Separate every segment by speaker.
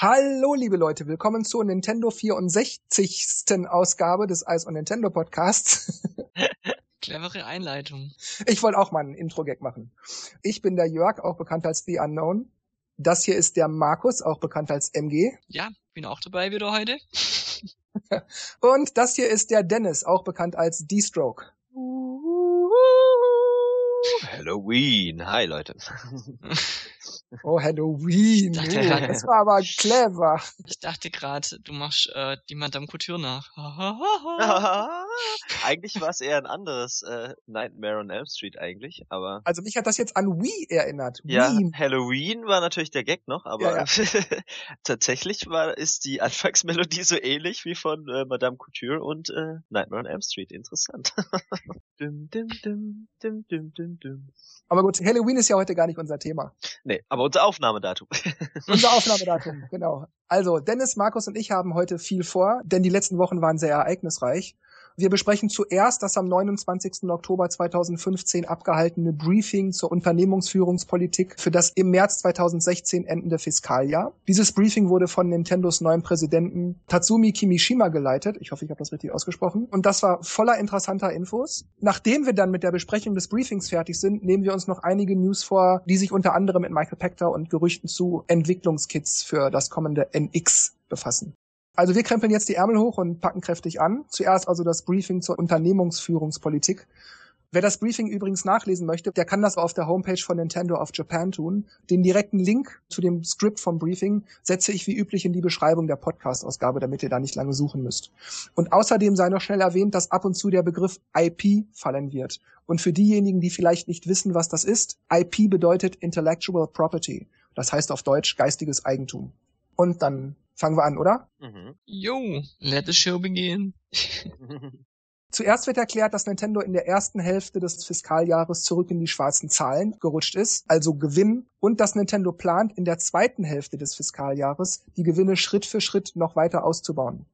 Speaker 1: Hallo, liebe Leute, willkommen zur Nintendo 64. Ausgabe des Eis und Nintendo Podcasts.
Speaker 2: Clevere Einleitung.
Speaker 1: Ich wollte auch mal einen Intro-Gag machen. Ich bin der Jörg, auch bekannt als The Unknown. Das hier ist der Markus, auch bekannt als MG.
Speaker 2: Ja, bin auch dabei wieder heute.
Speaker 1: und das hier ist der Dennis, auch bekannt als D-Stroke.
Speaker 3: Halloween. Hi, Leute.
Speaker 1: Oh, Halloween.
Speaker 2: Dachte,
Speaker 1: Uh, das war aber clever.
Speaker 2: Ich dachte gerade, du machst äh, die Madame Couture nach.
Speaker 3: eigentlich war es eher ein anderes äh, Nightmare on Elm Street eigentlich, aber
Speaker 1: Also mich hat das jetzt an Wii erinnert.
Speaker 3: ja,
Speaker 1: Wii.
Speaker 3: Halloween war natürlich der Gag noch, aber
Speaker 1: Ja,
Speaker 3: tatsächlich war ist die Anfangsmelodie so ähnlich wie von äh, Madame Couture und äh, Nightmare on Elm Street. Interessant. dum, dum, dum, dum, dum, dum, dum.
Speaker 1: Aber gut, Halloween ist ja heute gar nicht unser Thema.
Speaker 3: Nee, aber unser Aufnahmedatum.
Speaker 1: Unser Aufnahmedatum, genau. Also, Dennis, Markus und ich haben heute viel vor, denn die letzten Wochen waren sehr ereignisreich. Wir besprechen zuerst das am 29. Oktober 2015 abgehaltene Briefing zur Unternehmensführungspolitik für das im März 2016 endende Fiskaljahr. Dieses Briefing wurde von Nintendos neuem Präsidenten Tatsumi Kimishima geleitet. Ich hoffe, ich habe das richtig ausgesprochen. Und das war voller interessanter Infos. Nachdem wir dann mit der Besprechung des Briefings fertig sind, nehmen wir uns noch einige News vor, die sich unter anderem mit Michael Pector und Gerüchten zu Entwicklungskits für das kommende NX befassen. Also wir krempeln jetzt die Ärmel hoch und packen kräftig an. Zuerst also das Briefing zur Unternehmungsführungspolitik. Wer das Briefing übrigens nachlesen möchte, der kann das auf der Homepage von Nintendo of Japan tun. Den direkten Link zu dem Skript vom Briefing setze ich wie üblich in die Beschreibung der Podcast-Ausgabe, damit ihr da nicht lange suchen müsst. Und außerdem sei noch schnell erwähnt, dass ab und zu der Begriff IP fallen wird. Und für diejenigen, die vielleicht nicht wissen, was das ist, IP bedeutet Intellectual Property. Das heißt auf Deutsch geistiges Eigentum. Und dann fangen wir an, oder?
Speaker 3: Mhm.
Speaker 2: Jo, let the show begin.
Speaker 1: Zuerst wird erklärt, dass Nintendo in der ersten Hälfte des Fiskaljahres zurück in die schwarzen Zahlen gerutscht ist, also Gewinn, und dass Nintendo plant, in der zweiten Hälfte des Fiskaljahres die Gewinne Schritt für Schritt noch weiter auszubauen.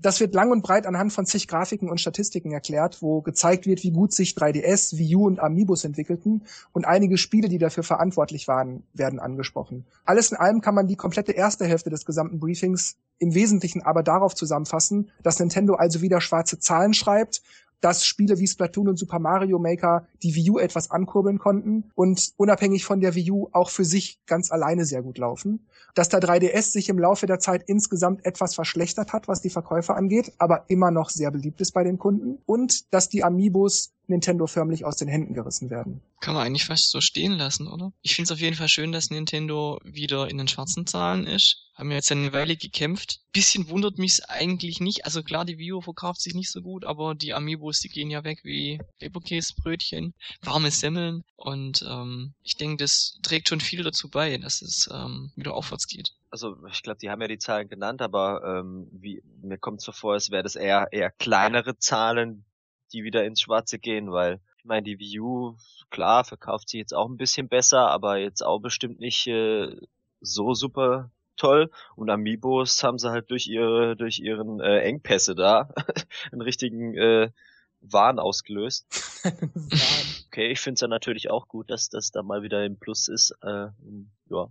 Speaker 1: Das wird lang und breit anhand von zig Grafiken und Statistiken erklärt, wo gezeigt wird, wie gut sich 3DS, Wii U und Amiibos entwickelten und einige Spiele, die dafür verantwortlich waren, werden angesprochen. Alles in allem kann man die komplette erste Hälfte des gesamten Briefings im Wesentlichen aber darauf zusammenfassen, dass Nintendo also wieder schwarze Zahlen schreibt, dass Spiele wie Splatoon und Super Mario Maker die Wii U etwas ankurbeln konnten und unabhängig von der Wii U auch für sich ganz alleine sehr gut laufen. Dass der 3DS sich im Laufe der Zeit insgesamt etwas verschlechtert hat, was die Verkäufe angeht, aber immer noch sehr beliebt ist bei den Kunden. Und dass die Amiibos Nintendo förmlich aus den Händen gerissen werden.
Speaker 2: Kann man eigentlich fast so stehen lassen, oder? Ich finde es auf jeden Fall schön, dass Nintendo wieder in den schwarzen Zahlen ist. Haben ja jetzt eine Weile gekämpft. Bisschen wundert mich eigentlich nicht. Also klar, die Wii U verkauft sich nicht so gut, aber die Amiibos, die gehen ja weg wie Leberkäsebrötchen, warme Semmeln. Und ähm, ich denke, das trägt schon viel dazu bei, dass es ähm, wieder aufwärts geht.
Speaker 3: also ich glaube, die haben ja die Zahlen genannt, aber ähm, wie mir kommt so vor, als wäre das eher eher kleinere Zahlen, die wieder ins Schwarze gehen, weil ich meine, die Wii U, klar, verkauft sich jetzt auch ein bisschen besser, aber jetzt auch bestimmt nicht äh, so super toll. Und Amiibos haben sie halt durch ihre durch ihren äh, Engpässe da einen richtigen äh, Wahn ausgelöst. Okay, ich finde es ja natürlich auch gut, dass das da mal wieder im Plus ist. Äh, ja,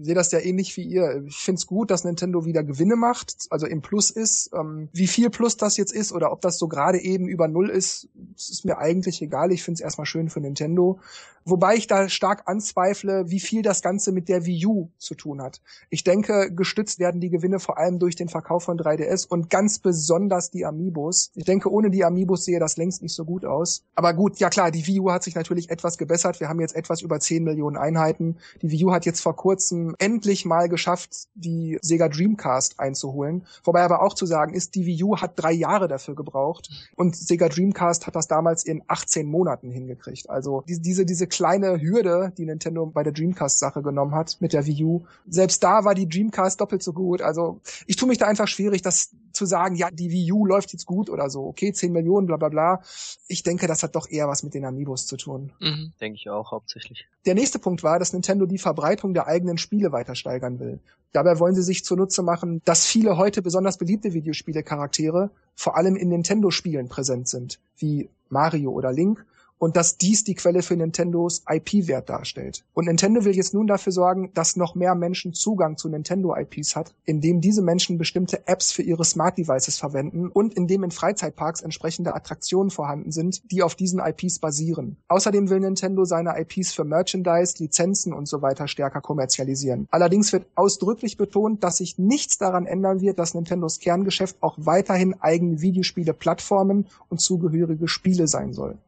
Speaker 1: sehe das ja ähnlich wie ihr. Ich finde es gut, dass Nintendo wieder Gewinne macht, also im Plus ist. Ähm, wie viel Plus das jetzt ist oder ob das so gerade eben über Null ist, ist mir eigentlich egal. Ich finde es erstmal schön für Nintendo. Wobei ich da stark anzweifle, wie viel das Ganze mit der Wii U zu tun hat. Ich denke, gestützt werden die Gewinne vor allem durch den Verkauf von 3DS und ganz besonders die Amiibos. Ich denke, ohne die Amiibos sehe das längst nicht so gut aus. Aber gut, ja klar, die Wii U hat sich natürlich etwas gebessert. Wir haben jetzt etwas über 10 Millionen Einheiten. Die Wii U hat jetzt vor kurzem endlich mal geschafft, die Sega Dreamcast einzuholen. Wobei aber auch zu sagen ist, die Wii U hat drei Jahre dafür gebraucht und Sega Dreamcast hat das damals in 18 Monaten hingekriegt. Also die- diese, diese kleine Hürde, die Nintendo bei der Dreamcast-Sache genommen hat mit der Wii U, selbst da war die Dreamcast doppelt so gut. Also ich tue mich da einfach schwierig, das zu sagen, ja, die Wii U läuft jetzt gut oder so. Okay, 10 Millionen, bla bla bla. Ich denke, das hat doch eher was mit den Amiibos zu tun.
Speaker 2: Mhm.
Speaker 3: denke ich auch hauptsächlich.
Speaker 1: Der nächste Punkt war, dass Nintendo die Verbreitung der eigenen Spiele weiter steigern will. Dabei wollen sie sich zunutze machen, dass viele heute besonders beliebte Videospiele-Charaktere vor allem in Nintendo-Spielen präsent sind, wie Mario oder Link, und dass dies die Quelle für Nintendos IP-Wert darstellt. Und Nintendo will jetzt nun dafür sorgen, dass noch mehr Menschen Zugang zu Nintendo-IPs hat, indem diese Menschen bestimmte Apps für ihre Smart-Devices verwenden und indem in Freizeitparks entsprechende Attraktionen vorhanden sind, die auf diesen IPs basieren. Außerdem will Nintendo seine IPs für Merchandise, Lizenzen und so weiter stärker kommerzialisieren. Allerdings wird ausdrücklich betont, dass sich nichts daran ändern wird, dass Nintendos Kerngeschäft auch weiterhin eigene Videospiele, Plattformen und zugehörige Spiele sein soll.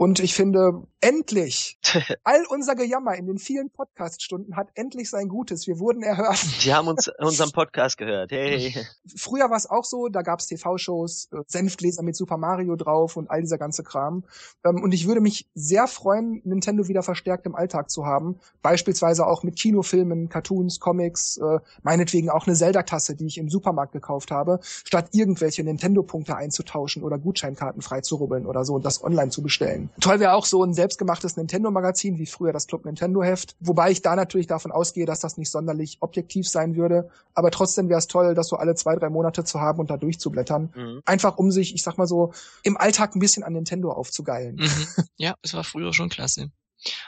Speaker 1: Und ich finde, endlich, all unser Gejammer in den vielen Podcast-Stunden hat endlich sein Gutes. Wir wurden erhört.
Speaker 3: Die haben uns unseren Podcast gehört. Hey.
Speaker 1: Früher war es auch so, da gab es TV-Shows, äh, Senfgläser mit Super Mario drauf und all dieser ganze Kram. Ähm, und ich würde mich sehr freuen, Nintendo wieder verstärkt im Alltag zu haben. Beispielsweise auch mit Kinofilmen, Cartoons, Comics, äh, meinetwegen auch eine Zelda-Tasse, die ich im Supermarkt gekauft habe, statt irgendwelche Nintendo-Punkte einzutauschen oder Gutscheinkarten freizurubbeln oder so und das online zu bestellen. Toll wäre auch so ein selbstgemachtes Nintendo-Magazin, wie früher das Club Nintendo-Heft. Wobei ich da natürlich davon ausgehe, dass das nicht sonderlich objektiv sein würde. Aber trotzdem wäre es toll, das so alle zwei, drei Monate zu haben und da durchzublättern. Mhm. Einfach um sich, ich sag mal so, im Alltag ein bisschen an Nintendo aufzugeilen.
Speaker 2: Mhm. Ja, es war früher schon klasse.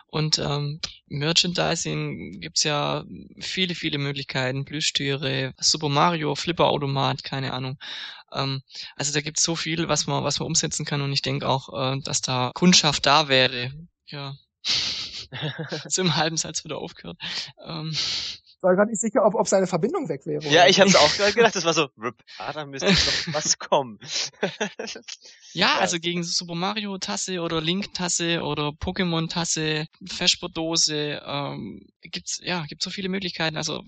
Speaker 2: Und ähm, Merchandising gibt's ja viele, viele Möglichkeiten. Plüschtüre, Super Mario, Flipper-Automat, keine Ahnung. Ähm, also da gibt's so viel, was man, was man umsetzen kann. Und ich denke auch, äh, dass da Kundschaft da wäre. Ja. so im halben Satz wieder aufgehört. Ähm,
Speaker 1: war gerade nicht sicher, ob, ob seine Verbindung weg wäre.
Speaker 3: Ja, ich habe es auch gerade gedacht, das war so, RIP. Ah, da müsste noch was kommen.
Speaker 2: ja, also gegen Super Mario Tasse oder Link Tasse oder Pokémon Tasse, Vesper-Dose, ähm, gibt's, ja, gibt's so viele Möglichkeiten. Also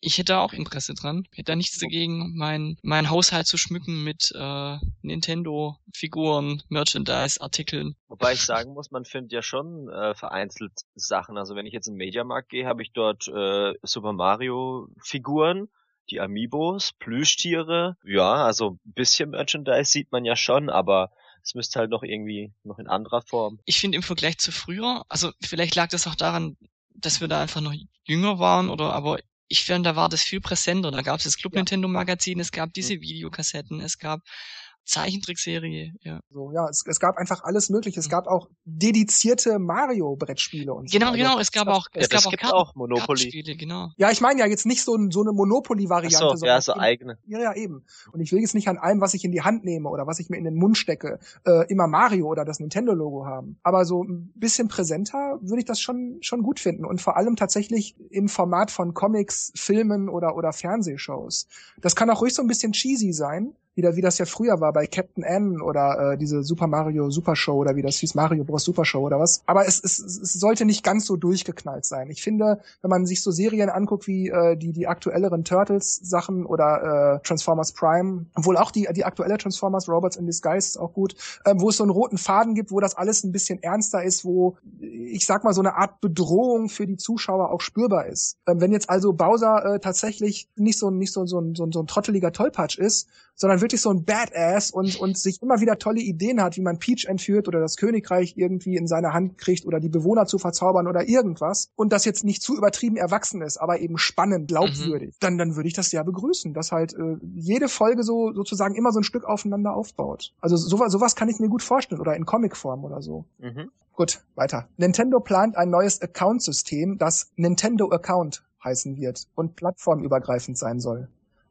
Speaker 2: ich hätte auch Interesse dran. Ich hätte da nichts dagegen, mein, mein Haushalt zu schmücken mit äh, Nintendo-Figuren, Merchandise-Artikeln.
Speaker 3: Wobei ich sagen muss, man findet ja schon äh, vereinzelt Sachen. Also wenn ich jetzt in den Mediamarkt gehe, habe ich dort äh, Super Mario-Figuren, die Amiibos, Plüschtiere. Ja, also ein bisschen Merchandise sieht man ja schon, aber es müsste halt noch irgendwie noch in anderer Form.
Speaker 2: Ich finde im Vergleich zu früher, also vielleicht lag das auch daran, dass wir da einfach noch jünger waren oder aber ich finde, da war das viel präsenter. Da gab es das Club. Nintendo Magazin, es gab diese Videokassetten, es gab Zeichentrickserie, ja.
Speaker 1: So, ja, es, es gab einfach alles mögliche. Es mhm. gab auch dedizierte Mario-Brettspiele und
Speaker 2: Genau, so. genau, also, es gab auch,
Speaker 3: es
Speaker 2: ja,
Speaker 3: gab auch, Karten, auch Monopoly.
Speaker 2: genau.
Speaker 1: Ja, ich meine ja jetzt nicht so, so eine Monopoly-Variante.
Speaker 3: So, ja, so eigene.
Speaker 1: Ja, ja, eben. Und ich will jetzt nicht an allem, was ich in die Hand nehme oder was ich mir in den Mund stecke, äh, immer Mario oder das Nintendo-Logo haben. Aber so ein bisschen präsenter würde ich das schon, schon gut finden. Und vor allem tatsächlich im Format von Comics, Filmen oder, oder Fernsehshows. Das kann auch ruhig so ein bisschen cheesy sein wieder wie das ja früher war bei Captain N oder äh, diese Super Mario Super Show oder wie das hieß, Mario Bros. Super Show oder was. Aber es, es, es sollte nicht ganz so durchgeknallt sein. Ich finde, wenn man sich so Serien anguckt wie äh, die, die aktuelleren Turtles-Sachen oder äh, Transformers Prime, obwohl auch die, die aktuelle Transformers Robots in Disguise ist auch gut, äh, wo es so einen roten Faden gibt, wo das alles ein bisschen ernster ist, wo ich sag mal so eine Art Bedrohung für die Zuschauer auch spürbar ist. Ähm, wenn jetzt also Bowser äh, tatsächlich nicht so, nicht so, so, so, so ein trotteliger Tollpatsch ist, sondern wirklich so ein Badass und, und sich immer wieder tolle Ideen hat, wie man Peach entführt oder das Königreich irgendwie in seine Hand kriegt oder die Bewohner zu verzaubern oder irgendwas und das jetzt nicht zu übertrieben erwachsen ist, aber eben spannend, glaubwürdig, mhm. dann, dann würde ich das sehr begrüßen, dass halt äh, jede Folge so sozusagen immer so ein Stück aufeinander aufbaut. Also sowas, sowas kann ich mir gut vorstellen oder in Comicform oder so. Mhm. Gut, weiter. Nintendo plant ein neues Account-System, das Nintendo Account heißen wird und plattformübergreifend sein soll.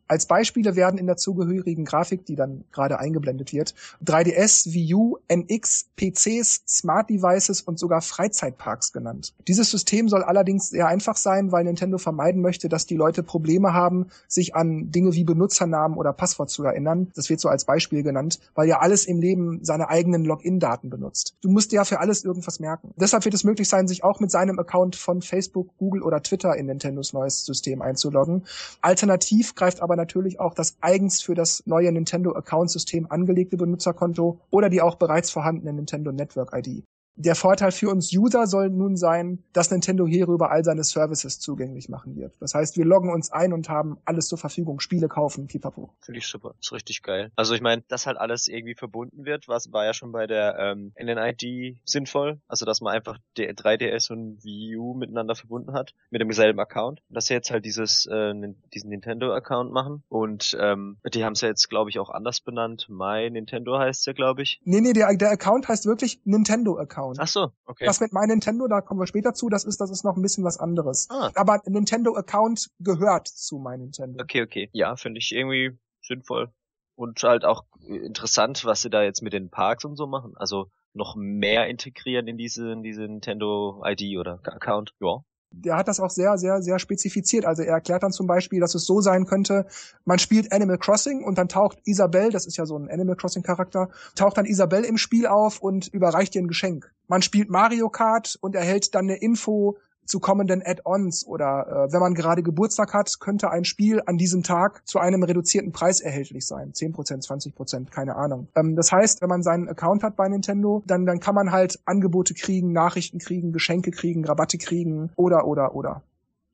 Speaker 1: Als Beispiele werden in der zugehörigen Grafik, die dann gerade eingeblendet wird, 3DS, Wii U, NX, PCs, Smart Devices und sogar Freizeitparks genannt. Dieses System soll allerdings sehr einfach sein, weil Nintendo vermeiden möchte, dass die Leute Probleme haben, sich an Dinge wie Benutzernamen oder Passwort zu erinnern. Das wird so als Beispiel genannt, weil ja alles im Leben seine eigenen Login-Daten benutzt. Du musst ja für alles irgendwas merken. Deshalb wird es möglich sein, sich auch mit seinem Account von Facebook, Google oder Twitter in Nintendos neues System einzuloggen. Alternativ greift aber natürlich auch das eigens für das neue Nintendo Account System angelegte Benutzerkonto oder die auch bereits vorhandene Nintendo Network ID. Der Vorteil für uns User soll nun sein, dass Nintendo hierüber all seine Services zugänglich machen wird. Das heißt, wir loggen uns ein und haben alles zur Verfügung, Spiele kaufen, pipapo.
Speaker 3: Finde ich super, ist richtig geil. Also ich meine, dass halt alles irgendwie verbunden wird, was war ja schon bei der ähm, NNID sinnvoll. Also dass man einfach 3DS und Wii U miteinander verbunden hat, mit dem selben Account. Dass sie jetzt halt dieses, äh, diesen Nintendo-Account machen. Und ähm, die haben es ja jetzt, glaube ich, auch anders benannt. My Nintendo heißt ja, glaube ich.
Speaker 1: Nee, nee, der, der Account heißt wirklich Nintendo-Account.
Speaker 3: Ach so, okay.
Speaker 1: Das mit My Nintendo, da kommen wir später zu, das ist, das ist noch ein bisschen was anderes. Ah. Aber Nintendo-Account gehört zu My Nintendo.
Speaker 3: Okay, okay. Ja, finde ich irgendwie sinnvoll. Und halt auch interessant, was sie da jetzt mit den Parks und so machen. Also noch mehr integrieren in diese, in diese Nintendo ID oder Account. Ja,
Speaker 1: der hat das auch sehr, sehr, sehr spezifiziert. Also er erklärt dann zum Beispiel, dass es so sein könnte, man spielt Animal Crossing und dann taucht Isabelle, das ist ja so ein Animal Crossing Charakter, taucht dann Isabelle im Spiel auf und überreicht ihr ein Geschenk. Man spielt Mario Kart und erhält dann eine Info, zu kommenden Add-ons oder äh, wenn man gerade Geburtstag hat, könnte ein Spiel an diesem Tag zu einem reduzierten Preis erhältlich sein. 10%, 20%, keine Ahnung. Ähm, das heißt, wenn man seinen Account hat bei Nintendo, dann, dann kann man halt Angebote kriegen, Nachrichten kriegen, Geschenke kriegen, Rabatte kriegen oder, oder, oder.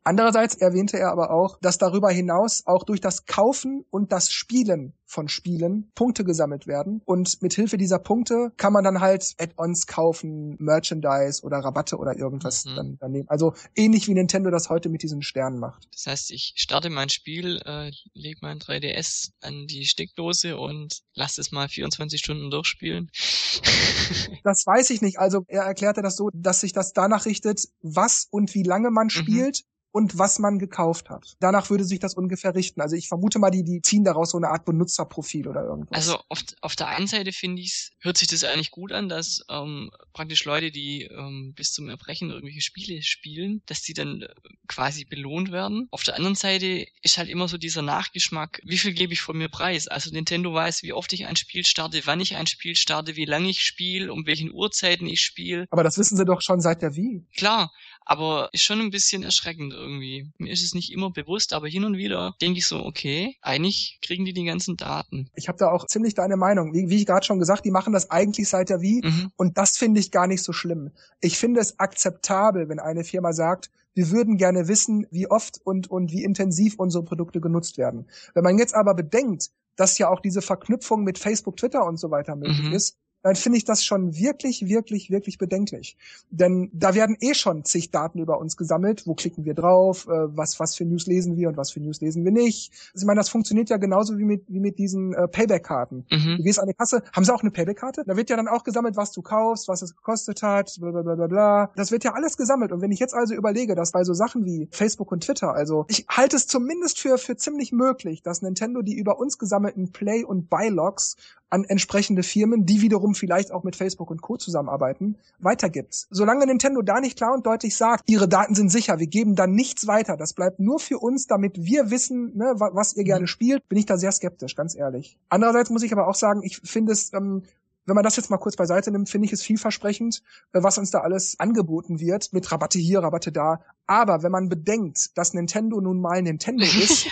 Speaker 1: Andererseits erwähnte er aber auch, dass darüber hinaus auch durch das Kaufen und das Spielen von Spielen Punkte gesammelt werden. Und mit Hilfe dieser Punkte kann man dann halt Add-ons kaufen, Merchandise oder Rabatte oder irgendwas mhm. dann, dann nehmen. Also ähnlich wie Nintendo das heute mit diesen Sternen macht.
Speaker 2: Das heißt, ich starte mein Spiel, äh, lege mein 3DS an die Steckdose und lasse es mal 24 Stunden durchspielen.
Speaker 1: das weiß ich nicht. Also er erklärte das so, dass sich das danach richtet, was und wie lange man mhm. spielt. Mhm und was man gekauft hat. Danach würde sich das ungefähr richten. Also ich vermute mal, die, die ziehen daraus so eine Art Benutzerprofil oder irgendwas.
Speaker 2: Also auf, auf der einen Seite finde ich hört sich das eigentlich gut an, dass ähm, praktisch Leute, die ähm, bis zum Erbrechen irgendwelche Spiele spielen, dass die dann äh, quasi belohnt werden. Auf der anderen Seite ist halt immer so dieser Nachgeschmack, wie viel gebe ich von mir preis? Also Nintendo weiß, wie oft ich ein Spiel starte, wann ich ein Spiel starte, wie lange ich spiele, um welchen Uhrzeiten ich spiele.
Speaker 1: Aber das wissen sie doch schon seit der Wii.
Speaker 2: Klar, aber ist schon ein bisschen erschreckend irgendwie. Mir ist es nicht immer bewusst, aber hin und wieder denke ich so, okay, eigentlich kriegen die die ganzen Daten.
Speaker 1: Ich habe da auch ziemlich deine Meinung. Wie, wie ich gerade schon gesagt, die machen das eigentlich seit der Wii mhm. und das finde ich gar nicht so schlimm. Ich finde es akzeptabel, wenn eine Firma sagt, wir würden gerne wissen, wie oft und, und wie intensiv unsere Produkte genutzt werden. Wenn man jetzt aber bedenkt, dass ja auch diese Verknüpfung mit Facebook, Twitter und so weiter möglich mhm. ist, dann finde ich das schon wirklich, wirklich, wirklich bedenklich. Denn da werden eh schon zig Daten über uns gesammelt. Wo klicken wir drauf? Äh, was, was für News lesen wir und was für News lesen wir nicht? Also ich meine, das funktioniert ja genauso wie mit, wie mit diesen äh, Payback-Karten. Mhm. Du gehst an die Kasse, haben sie auch eine Payback-Karte? Da wird ja dann auch gesammelt, was du kaufst, was es gekostet hat, bla, bla, bla, bla, bla. Das wird ja alles gesammelt. Und wenn ich jetzt also überlege, dass bei so Sachen wie Facebook und Twitter, also ich halte es zumindest für, für ziemlich möglich, dass Nintendo die über uns gesammelten Play- und Buy-Logs an entsprechende Firmen, die wiederum vielleicht auch mit Facebook und Co. zusammenarbeiten, weitergibt. Solange Nintendo da nicht klar und deutlich sagt, ihre Daten sind sicher, wir geben dann nichts weiter, das bleibt nur für uns, damit wir wissen, ne, was ihr gerne spielt, bin ich da sehr skeptisch, ganz ehrlich. Andererseits muss ich aber auch sagen, ich finde es ähm, wenn man das jetzt mal kurz beiseite nimmt, finde ich es vielversprechend, äh, was uns da alles angeboten wird, mit Rabatte hier, Rabatte da. Aber wenn man bedenkt, dass Nintendo nun mal Nintendo ist,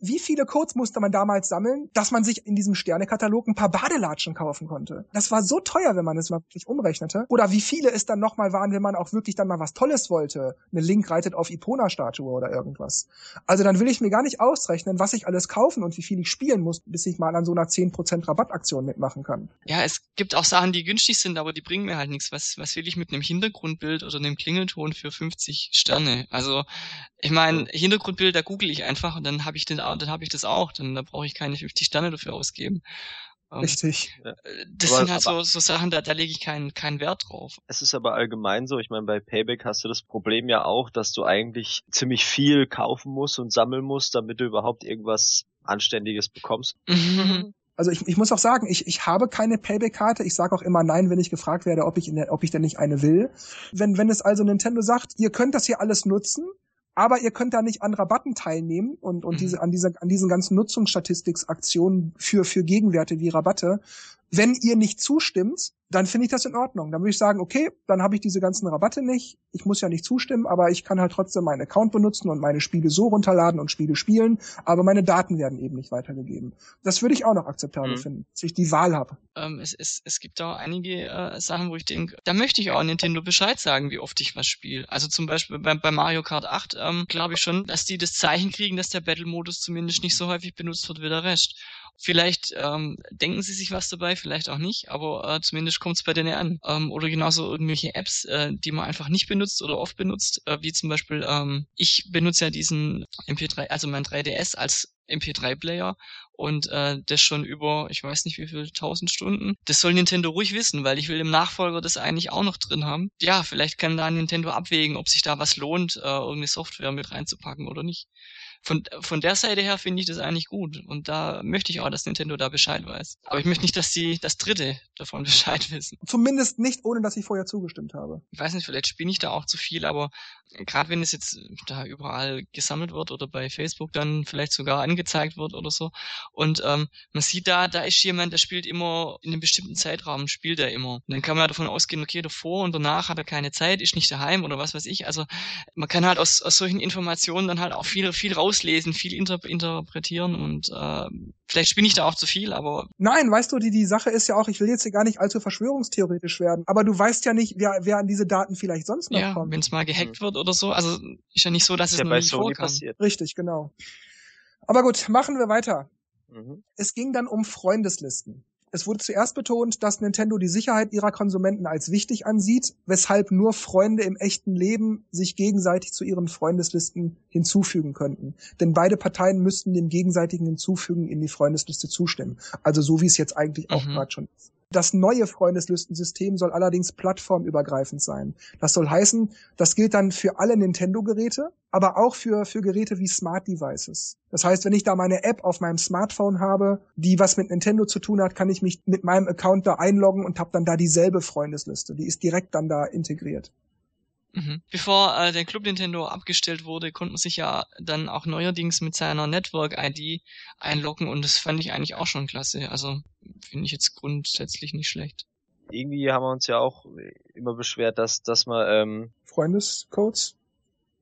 Speaker 1: wie viele Codes musste man damals sammeln, dass man sich in diesem Sternekatalog ein paar Badelatschen kaufen konnte? Das war so teuer, wenn man es mal wirklich umrechnete. Oder wie viele es dann nochmal waren, wenn man auch wirklich dann mal was Tolles wollte. Eine Link reitet auf Ipona-Statue oder irgendwas. Also dann will ich mir gar nicht ausrechnen, was ich alles kaufen und wie viel ich spielen muss, bis ich mal an so einer 10% Rabattaktion mitmachen kann.
Speaker 2: Ja, es gibt auch Sachen, die günstig sind, aber die bringen mir halt nichts. Was, was will ich mit einem Hintergrundbild oder einem Klingelton für 50 Sterne? Also, ich meine, Hintergrundbild, da google ich einfach und dann habe ich den, dann habe ich das auch. Dann da brauche ich keine 50 Sterne dafür ausgeben.
Speaker 1: Ähm, Richtig.
Speaker 2: Äh, das aber, sind halt so, so Sachen, da, da lege ich keinen, keinen Wert drauf.
Speaker 3: Es ist aber allgemein so, ich meine, bei Payback hast du das Problem ja auch, dass du eigentlich ziemlich viel kaufen musst und sammeln musst, damit du überhaupt irgendwas Anständiges bekommst.
Speaker 1: Mhm. Also ich, ich muss auch sagen, ich, ich habe keine Payback-Karte. Ich sage auch immer nein, wenn ich gefragt werde, ob ich, in der, ob ich denn nicht eine will. Wenn, wenn es also Nintendo sagt, ihr könnt das hier alles nutzen, aber ihr könnt da nicht an Rabatten teilnehmen und, und mhm. diese, an, diese, an diesen ganzen Nutzungsstatistikaktionen für, für Gegenwerte wie Rabatte, Wenn ihr nicht zustimmt, dann finde ich das in Ordnung. Dann würde ich sagen, okay, dann habe ich diese ganzen Rabatte nicht. Ich muss ja nicht zustimmen, aber ich kann halt trotzdem meinen Account benutzen und meine Spiele so runterladen und Spiele spielen, aber meine Daten werden eben nicht weitergegeben. Das würde ich auch noch akzeptabel mhm. finden, dass ich die Wahl habe.
Speaker 2: Ähm, es, es, es gibt auch einige äh, Sachen, wo ich denke, da möchte ich auch Nintendo Bescheid sagen, wie oft ich was spiele. Also zum Beispiel bei, bei Mario Kart 8 ähm, glaube ich schon, dass die das Zeichen kriegen, dass der Battle-Modus zumindest nicht so häufig benutzt wird wie der Rest. Vielleicht ähm, denken sie sich was dabei, vielleicht auch nicht, aber äh, zumindest kommt es bei denen an. Ähm, oder genauso irgendwelche Apps, äh, die man einfach nicht benutzt oder oft benutzt, äh, wie zum Beispiel, ähm, ich benutze ja diesen MP3, also mein 3DS als MP3-Player und äh, das schon über, ich weiß nicht wie viel, tausend Stunden. Das soll Nintendo ruhig wissen, weil ich will im Nachfolger das eigentlich auch noch drin haben. Ja, vielleicht kann da Nintendo abwägen, ob sich da was lohnt, äh, irgendeine Software mit reinzupacken oder nicht von, von der Seite her finde ich das eigentlich gut. Und da möchte ich auch, dass Nintendo da Bescheid weiß. Aber ich möchte nicht, dass sie das Dritte davon Bescheid wissen.
Speaker 1: Zumindest nicht, ohne dass ich vorher zugestimmt habe.
Speaker 2: Ich weiß nicht, vielleicht spiele ich da auch zu viel, aber gerade wenn es jetzt da überall gesammelt wird oder bei Facebook dann vielleicht sogar angezeigt wird oder so. Und ähm, man sieht da, da ist jemand, der spielt immer in einem bestimmten Zeitraum, spielt er immer. Und dann kann man ja davon ausgehen, okay, davor und danach hat er keine Zeit, ist nicht daheim oder was weiß ich. Also man kann halt aus, aus solchen Informationen dann halt auch viel, viel rauslesen, viel inter interpretieren und äh, vielleicht spinne ich da auch zu viel, aber.
Speaker 1: Nein, weißt du, die, die Sache ist ja auch, ich will jetzt hier gar nicht allzu verschwörungstheoretisch werden, aber du weißt ja nicht, wer, wer an diese Daten vielleicht sonst noch
Speaker 2: ja,
Speaker 1: kommt.
Speaker 2: Wenn es mal gehackt wird oder so, also ist ja nicht so, dass es ja
Speaker 3: bei Sony passiert.
Speaker 1: Richtig, genau. Aber gut, machen wir weiter. Mhm. Es ging dann um Freundeslisten. Es wurde zuerst betont, dass Nintendo die Sicherheit ihrer Konsumenten als wichtig ansieht, weshalb nur Freunde im echten Leben sich gegenseitig zu ihren Freundeslisten hinzufügen könnten. Denn beide Parteien müssten dem gegenseitigen Hinzufügen in die Freundesliste zustimmen. Also so wie es jetzt eigentlich auch mhm. gerade schon ist. Das neue Freundeslistensystem soll allerdings plattformübergreifend sein. Das soll heißen, das gilt dann für alle Nintendo-Geräte, aber auch für, für Geräte wie Smart Devices. Das heißt, wenn ich da meine App auf meinem Smartphone habe, die was mit Nintendo zu tun hat, kann ich mich mit meinem Account da einloggen und habe dann da dieselbe Freundesliste. Die ist direkt dann da integriert.
Speaker 2: Mhm. Bevor äh, der Club Nintendo abgestellt wurde, konnte man sich ja dann auch neuerdings mit seiner Network-ID einloggen und das fand ich eigentlich auch schon klasse. Also finde ich jetzt grundsätzlich nicht schlecht.
Speaker 3: Irgendwie haben wir uns ja auch immer beschwert, dass, dass man ähm,
Speaker 1: Freundescodes?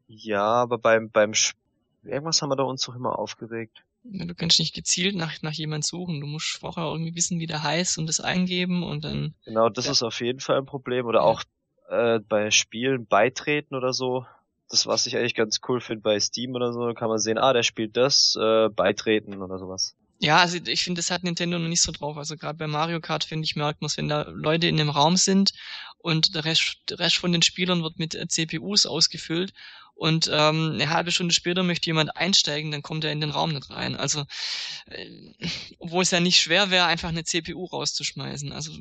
Speaker 3: Ja, aber beim beim Sp irgendwas haben wir da uns doch immer aufgeregt.
Speaker 2: Ja, du kannst nicht gezielt nach, nach jemand suchen. Du musst vorher irgendwie wissen, wie der heißt und das eingeben und dann.
Speaker 3: Genau, das ja. ist auf jeden Fall ein Problem. Oder ja. auch äh, bei Spielen beitreten oder so. Das, was ich eigentlich ganz cool finde bei Steam oder so, kann man sehen, ah, der spielt das, äh, beitreten oder sowas.
Speaker 2: Ja, also ich finde, das hat Nintendo noch nicht so drauf. Also gerade bei Mario Kart, finde ich, merkt man wenn da Leute in dem Raum sind und der Rest, der Rest von den Spielern wird mit äh, CPUs ausgefüllt und ähm, eine halbe Stunde später möchte jemand einsteigen, dann kommt er in den Raum nicht rein. Also, äh, obwohl es ja nicht schwer wäre, einfach eine CPU rauszuschmeißen. Also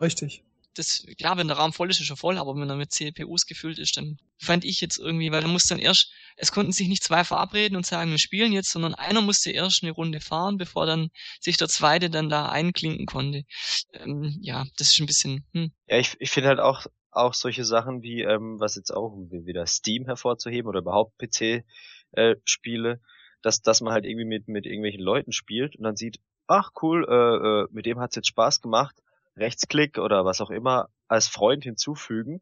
Speaker 1: Richtig
Speaker 2: das, klar, wenn der Raum voll ist, ist er voll, aber wenn er mit CPUs gefüllt ist, dann fand ich jetzt irgendwie, weil er muss dann erst, es konnten sich nicht zwei verabreden und sagen, wir spielen jetzt, sondern einer musste erst eine Runde fahren, bevor dann sich der zweite dann da einklinken konnte. Ähm, ja, das ist ein bisschen, hm.
Speaker 3: Ja, ich, ich finde halt auch, auch solche Sachen wie, ähm, was jetzt auch wieder Steam hervorzuheben oder überhaupt PC-Spiele, äh, dass, dass man halt irgendwie mit, mit irgendwelchen Leuten spielt und dann sieht, ach cool, äh, äh, mit dem hat's jetzt Spaß gemacht, Rechtsklick oder was auch immer als Freund hinzufügen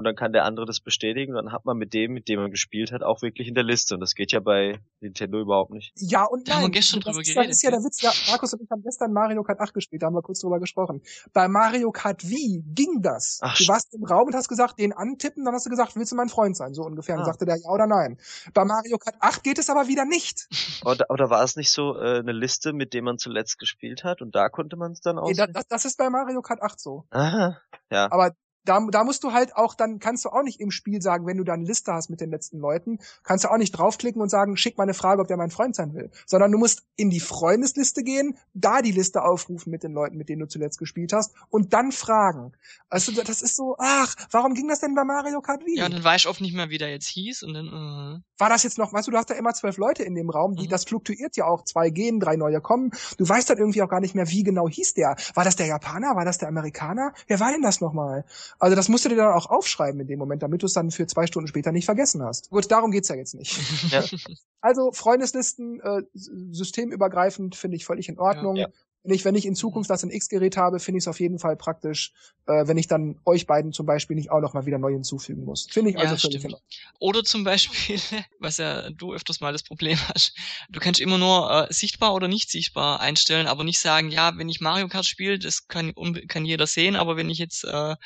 Speaker 3: und dann kann der andere das bestätigen und dann hat man mit dem, mit dem man gespielt hat, auch wirklich in der Liste und das geht ja bei Nintendo überhaupt nicht.
Speaker 1: Ja und
Speaker 2: da
Speaker 1: nein,
Speaker 2: haben wir gestern
Speaker 1: das,
Speaker 2: drüber
Speaker 1: ist,
Speaker 2: geredet.
Speaker 1: das ist ja der Witz, ja, Markus und ich haben gestern Mario Kart 8 gespielt, da haben wir kurz drüber gesprochen. Bei Mario Kart Wii ging das.
Speaker 3: Ach,
Speaker 1: du warst im Raum und hast gesagt, den antippen, dann hast du gesagt, willst du mein Freund sein, so ungefähr. Ah. Und sagte der ja oder nein. Bei Mario Kart 8 geht es aber wieder nicht.
Speaker 3: Oder, oder war es nicht so äh, eine Liste, mit dem man zuletzt gespielt hat und da konnte man es dann aus?
Speaker 1: Nee, das, das ist bei Mario Kart 8 so.
Speaker 3: Aha, ja.
Speaker 1: Aber da, da musst du halt auch, dann kannst du auch nicht im Spiel sagen, wenn du da eine Liste hast mit den letzten Leuten, kannst du auch nicht draufklicken und sagen, schick mal eine Frage, ob der mein Freund sein will. Sondern du musst in die Freundesliste gehen, da die Liste aufrufen mit den Leuten, mit denen du zuletzt gespielt hast und dann fragen. Also das ist so, ach, warum ging das denn bei Mario Kart Wii?
Speaker 2: Ja, dann weiß ich oft nicht mehr, wie der jetzt hieß und dann, uh.
Speaker 1: War das jetzt noch, weißt du, du hast da immer zwölf Leute in dem Raum, die, mhm. das fluktuiert ja auch, zwei gehen, drei neue kommen. Du weißt dann irgendwie auch gar nicht mehr, wie genau hieß der. War das der Japaner? War das der Amerikaner? Wer war denn das nochmal? Also das musst du dir dann auch aufschreiben in dem Moment, damit du es dann für zwei Stunden später nicht vergessen hast. Gut, darum geht's ja jetzt nicht. Ja. Also Freundeslisten, äh, systemübergreifend finde ich völlig in Ordnung. Ja, ja. Wenn ich, wenn ich in Zukunft das in X-Gerät habe, finde ich es auf jeden Fall praktisch, äh, wenn ich dann euch beiden zum Beispiel nicht auch noch mal wieder neu hinzufügen muss. Finde ich
Speaker 2: Ja,
Speaker 1: also völlig Ordnung.
Speaker 2: Oder zum Beispiel, was ja du öfters mal das Problem hast, du kannst immer nur äh, sichtbar oder nicht sichtbar einstellen, aber nicht sagen, ja, wenn ich Mario Kart spiele, das kann, kann jeder sehen, aber wenn ich jetzt äh,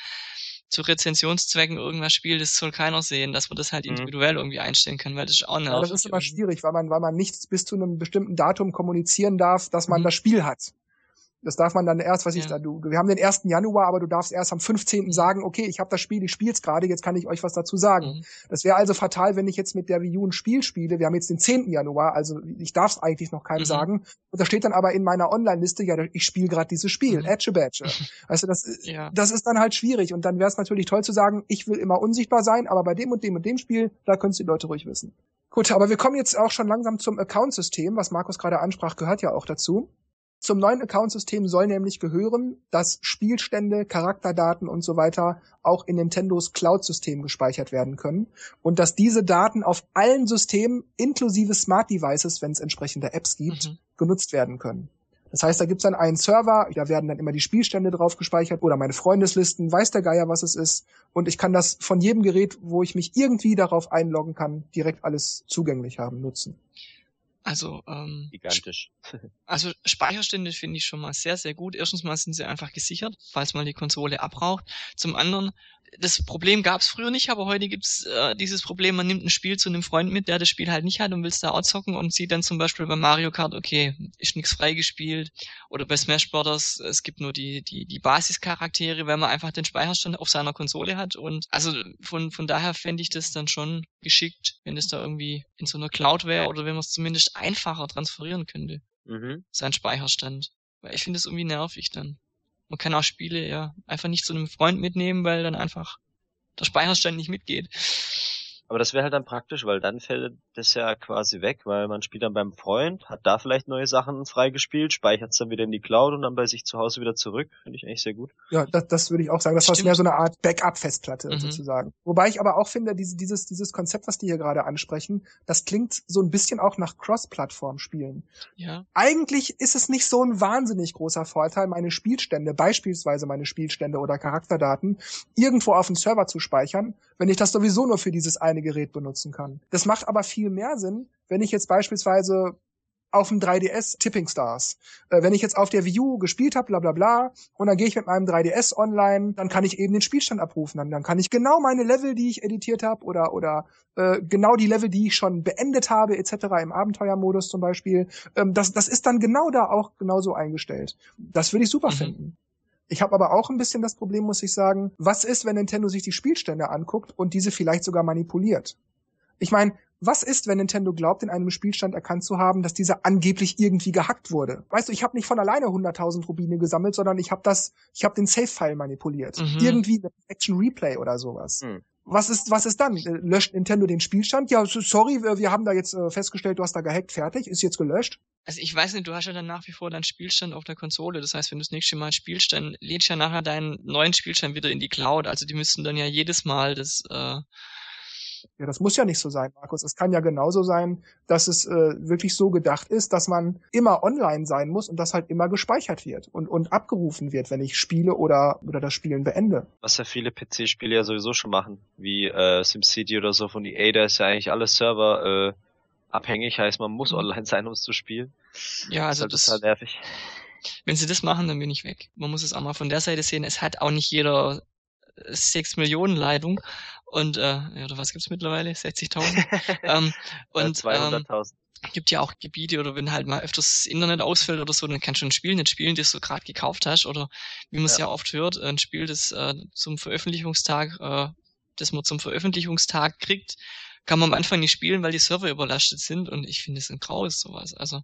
Speaker 2: zu Rezensionszwecken irgendwas spiele, das soll keiner sehen, dass man das halt
Speaker 3: Mhm.
Speaker 2: individuell irgendwie einstellen kann, weil das ist auch
Speaker 1: Ja,
Speaker 2: nervig.
Speaker 1: das ist immer schwierig, weil man, weil man nicht bis zu einem bestimmten Datum kommunizieren darf, dass man
Speaker 2: Mhm.
Speaker 1: das Spiel hat. Das darf man dann erst, was ich
Speaker 2: Ja.
Speaker 1: da, du, wir haben den 1. Januar, aber du darfst erst am 15. sagen, okay, ich habe das Spiel, ich spiel's gerade, jetzt kann ich euch was dazu sagen.
Speaker 2: Mhm.
Speaker 1: Das wäre also fatal, wenn ich jetzt mit der Wii U ein Spiel spiele. Wir haben jetzt den 10. Januar, also ich darf es eigentlich noch keinem
Speaker 2: Mhm.
Speaker 1: sagen. Und da steht dann aber in meiner Online-Liste, ja, ich spiele gerade dieses Spiel,
Speaker 2: Mhm.
Speaker 1: Edge Badge. Also das,
Speaker 2: Ja.
Speaker 1: das ist dann halt schwierig. Und dann wäre es natürlich toll zu sagen, ich will immer unsichtbar sein, aber bei dem und dem und dem Spiel, da können die Leute ruhig wissen. Gut, aber wir kommen jetzt auch schon langsam zum Account-System, was Markus gerade ansprach, gehört ja auch dazu. Zum neuen Account-System soll nämlich gehören, dass Spielstände, Charakterdaten und so weiter auch in Nintendos Cloud-System gespeichert werden können und dass diese Daten auf allen Systemen inklusive Smart Devices, wenn es entsprechende Apps gibt,
Speaker 2: Mhm.
Speaker 1: genutzt werden können. Das heißt, da gibt's dann einen Server, da werden dann immer die Spielstände drauf gespeichert oder meine Freundeslisten, weiß der Geier, was es ist. Und ich kann das von jedem Gerät, wo ich mich irgendwie darauf einloggen kann, direkt alles zugänglich haben, nutzen.
Speaker 2: Also, ähm,
Speaker 3: Gigantisch.
Speaker 2: Also Speicherstände finde ich schon mal sehr, sehr gut. Erstens mal sind sie einfach gesichert, falls mal die Konsole abraucht. Zum anderen, das Problem gab es früher nicht, aber heute gibt es äh, dieses Problem, man nimmt ein Spiel zu einem Freund mit, der das Spiel halt nicht hat und will es da outzocken und sieht dann zum Beispiel bei Mario Kart, okay, ist nichts freigespielt. Oder bei Smash Brothers, es gibt nur die, die, die Basischaraktere, weil man einfach den Speicherstand auf seiner Konsole hat. Und also von, von daher fände ich das dann schon geschickt, wenn es da irgendwie in so einer Cloud wäre oder wenn man es zumindest einfacher transferieren könnte
Speaker 3: Mhm.
Speaker 2: sein Speicherstand. Weil ich finde es irgendwie nervig dann. Man kann auch Spiele ja einfach nicht zu einem Freund mitnehmen, weil dann einfach der Speicherstand nicht mitgeht.
Speaker 3: Aber das wäre halt dann praktisch, weil dann fällt das ja quasi weg, weil man spielt dann beim Freund, hat da vielleicht neue Sachen freigespielt, speichert es dann wieder in die Cloud und dann bei sich zu Hause wieder zurück. Finde ich eigentlich sehr gut.
Speaker 1: Ja, das, das würde ich auch sagen. Das war
Speaker 2: Stimmt.
Speaker 1: mehr so eine Art Backup-Festplatte
Speaker 2: Mhm.
Speaker 1: sozusagen. Wobei ich aber auch finde, diese, dieses, dieses Konzept, was die hier gerade ansprechen, das klingt so ein bisschen auch nach Cross-Plattform-Spielen.
Speaker 2: Ja.
Speaker 1: eigentlich ist es nicht so ein wahnsinnig großer Vorteil, meine Spielstände, beispielsweise meine Spielstände oder Charakterdaten, irgendwo auf dem Server zu speichern, wenn ich das sowieso nur für dieses eine Gerät benutzen kann. Das macht aber viel mehr Sinn, wenn ich jetzt beispielsweise auf dem 3DS Tipping Stars. Äh, wenn ich jetzt auf der Wii U gespielt habe, bla bla bla, und dann gehe ich mit meinem 3DS online, dann kann ich eben den Spielstand abrufen. Dann, dann kann ich genau meine Level, die ich editiert habe, oder oder äh, genau die Level, die ich schon beendet habe, etc. im Abenteuermodus zum Beispiel, ähm, das, das ist dann genau da auch genauso eingestellt. Das würde ich super
Speaker 2: Mhm.
Speaker 1: finden. Ich habe aber auch ein bisschen das Problem, muss ich sagen, was ist, wenn Nintendo sich die Spielstände anguckt und diese vielleicht sogar manipuliert? Ich meine, was ist, wenn Nintendo glaubt, in einem Spielstand erkannt zu haben, dass dieser angeblich irgendwie gehackt wurde? Weißt du, ich habe nicht von alleine 100.000 Rubine gesammelt, sondern ich habe das, ich habe den Save-File manipuliert.
Speaker 2: Mhm.
Speaker 1: Irgendwie mit Action Replay oder sowas.
Speaker 3: Hm.
Speaker 1: Was ist, was ist dann? Löscht Nintendo den Spielstand? Ja, so- sorry, wir, wir haben da jetzt äh, festgestellt, du hast da gehackt, fertig, ist jetzt gelöscht.
Speaker 2: Also ich weiß nicht, du hast ja dann nach wie vor deinen Spielstand auf der Konsole. Das heißt, wenn du das nächste Mal spielst, dann lädst du ja nachher deinen neuen Spielstand wieder in die Cloud. Also die müssten dann ja jedes Mal das, äh,
Speaker 1: Ja, das muss ja nicht so sein, Markus. Es kann ja genauso sein, dass es äh, wirklich so gedacht ist, dass man immer online sein muss und das halt immer gespeichert wird und, und abgerufen wird, wenn ich spiele oder, oder das Spielen beende.
Speaker 3: Was ja viele PC-Spiele ja sowieso schon machen, wie äh, SimCity oder so von EA, da ist ja eigentlich alles Server äh, abhängig, heißt man muss
Speaker 2: Mhm.
Speaker 3: online sein, um es zu spielen.
Speaker 2: ja, also
Speaker 3: ist halt
Speaker 2: das,
Speaker 3: nervig.
Speaker 2: wenn sie das machen, dann bin ich weg. Man muss es auch mal von der Seite sehen. Es hat auch nicht jeder 6 Millionen Leitung und äh, ja, oder was gibt's mittlerweile? 60.000. ähm,
Speaker 3: Äh,
Speaker 2: und ähm,
Speaker 3: 200.000.
Speaker 2: gibt ja auch Gebiete oder wenn halt mal öfters das Internet ausfällt oder so, dann kannst du ein Spiel nicht spielen, das du gerade gekauft hast oder wie man es ja.
Speaker 3: Ja.
Speaker 2: oft hört, ein Spiel, das äh, zum Veröffentlichungstag, äh, das man zum Veröffentlichungstag kriegt, kann man am Anfang nicht spielen, weil die Server überlastet sind und ich finde es ein Graus sowas. Also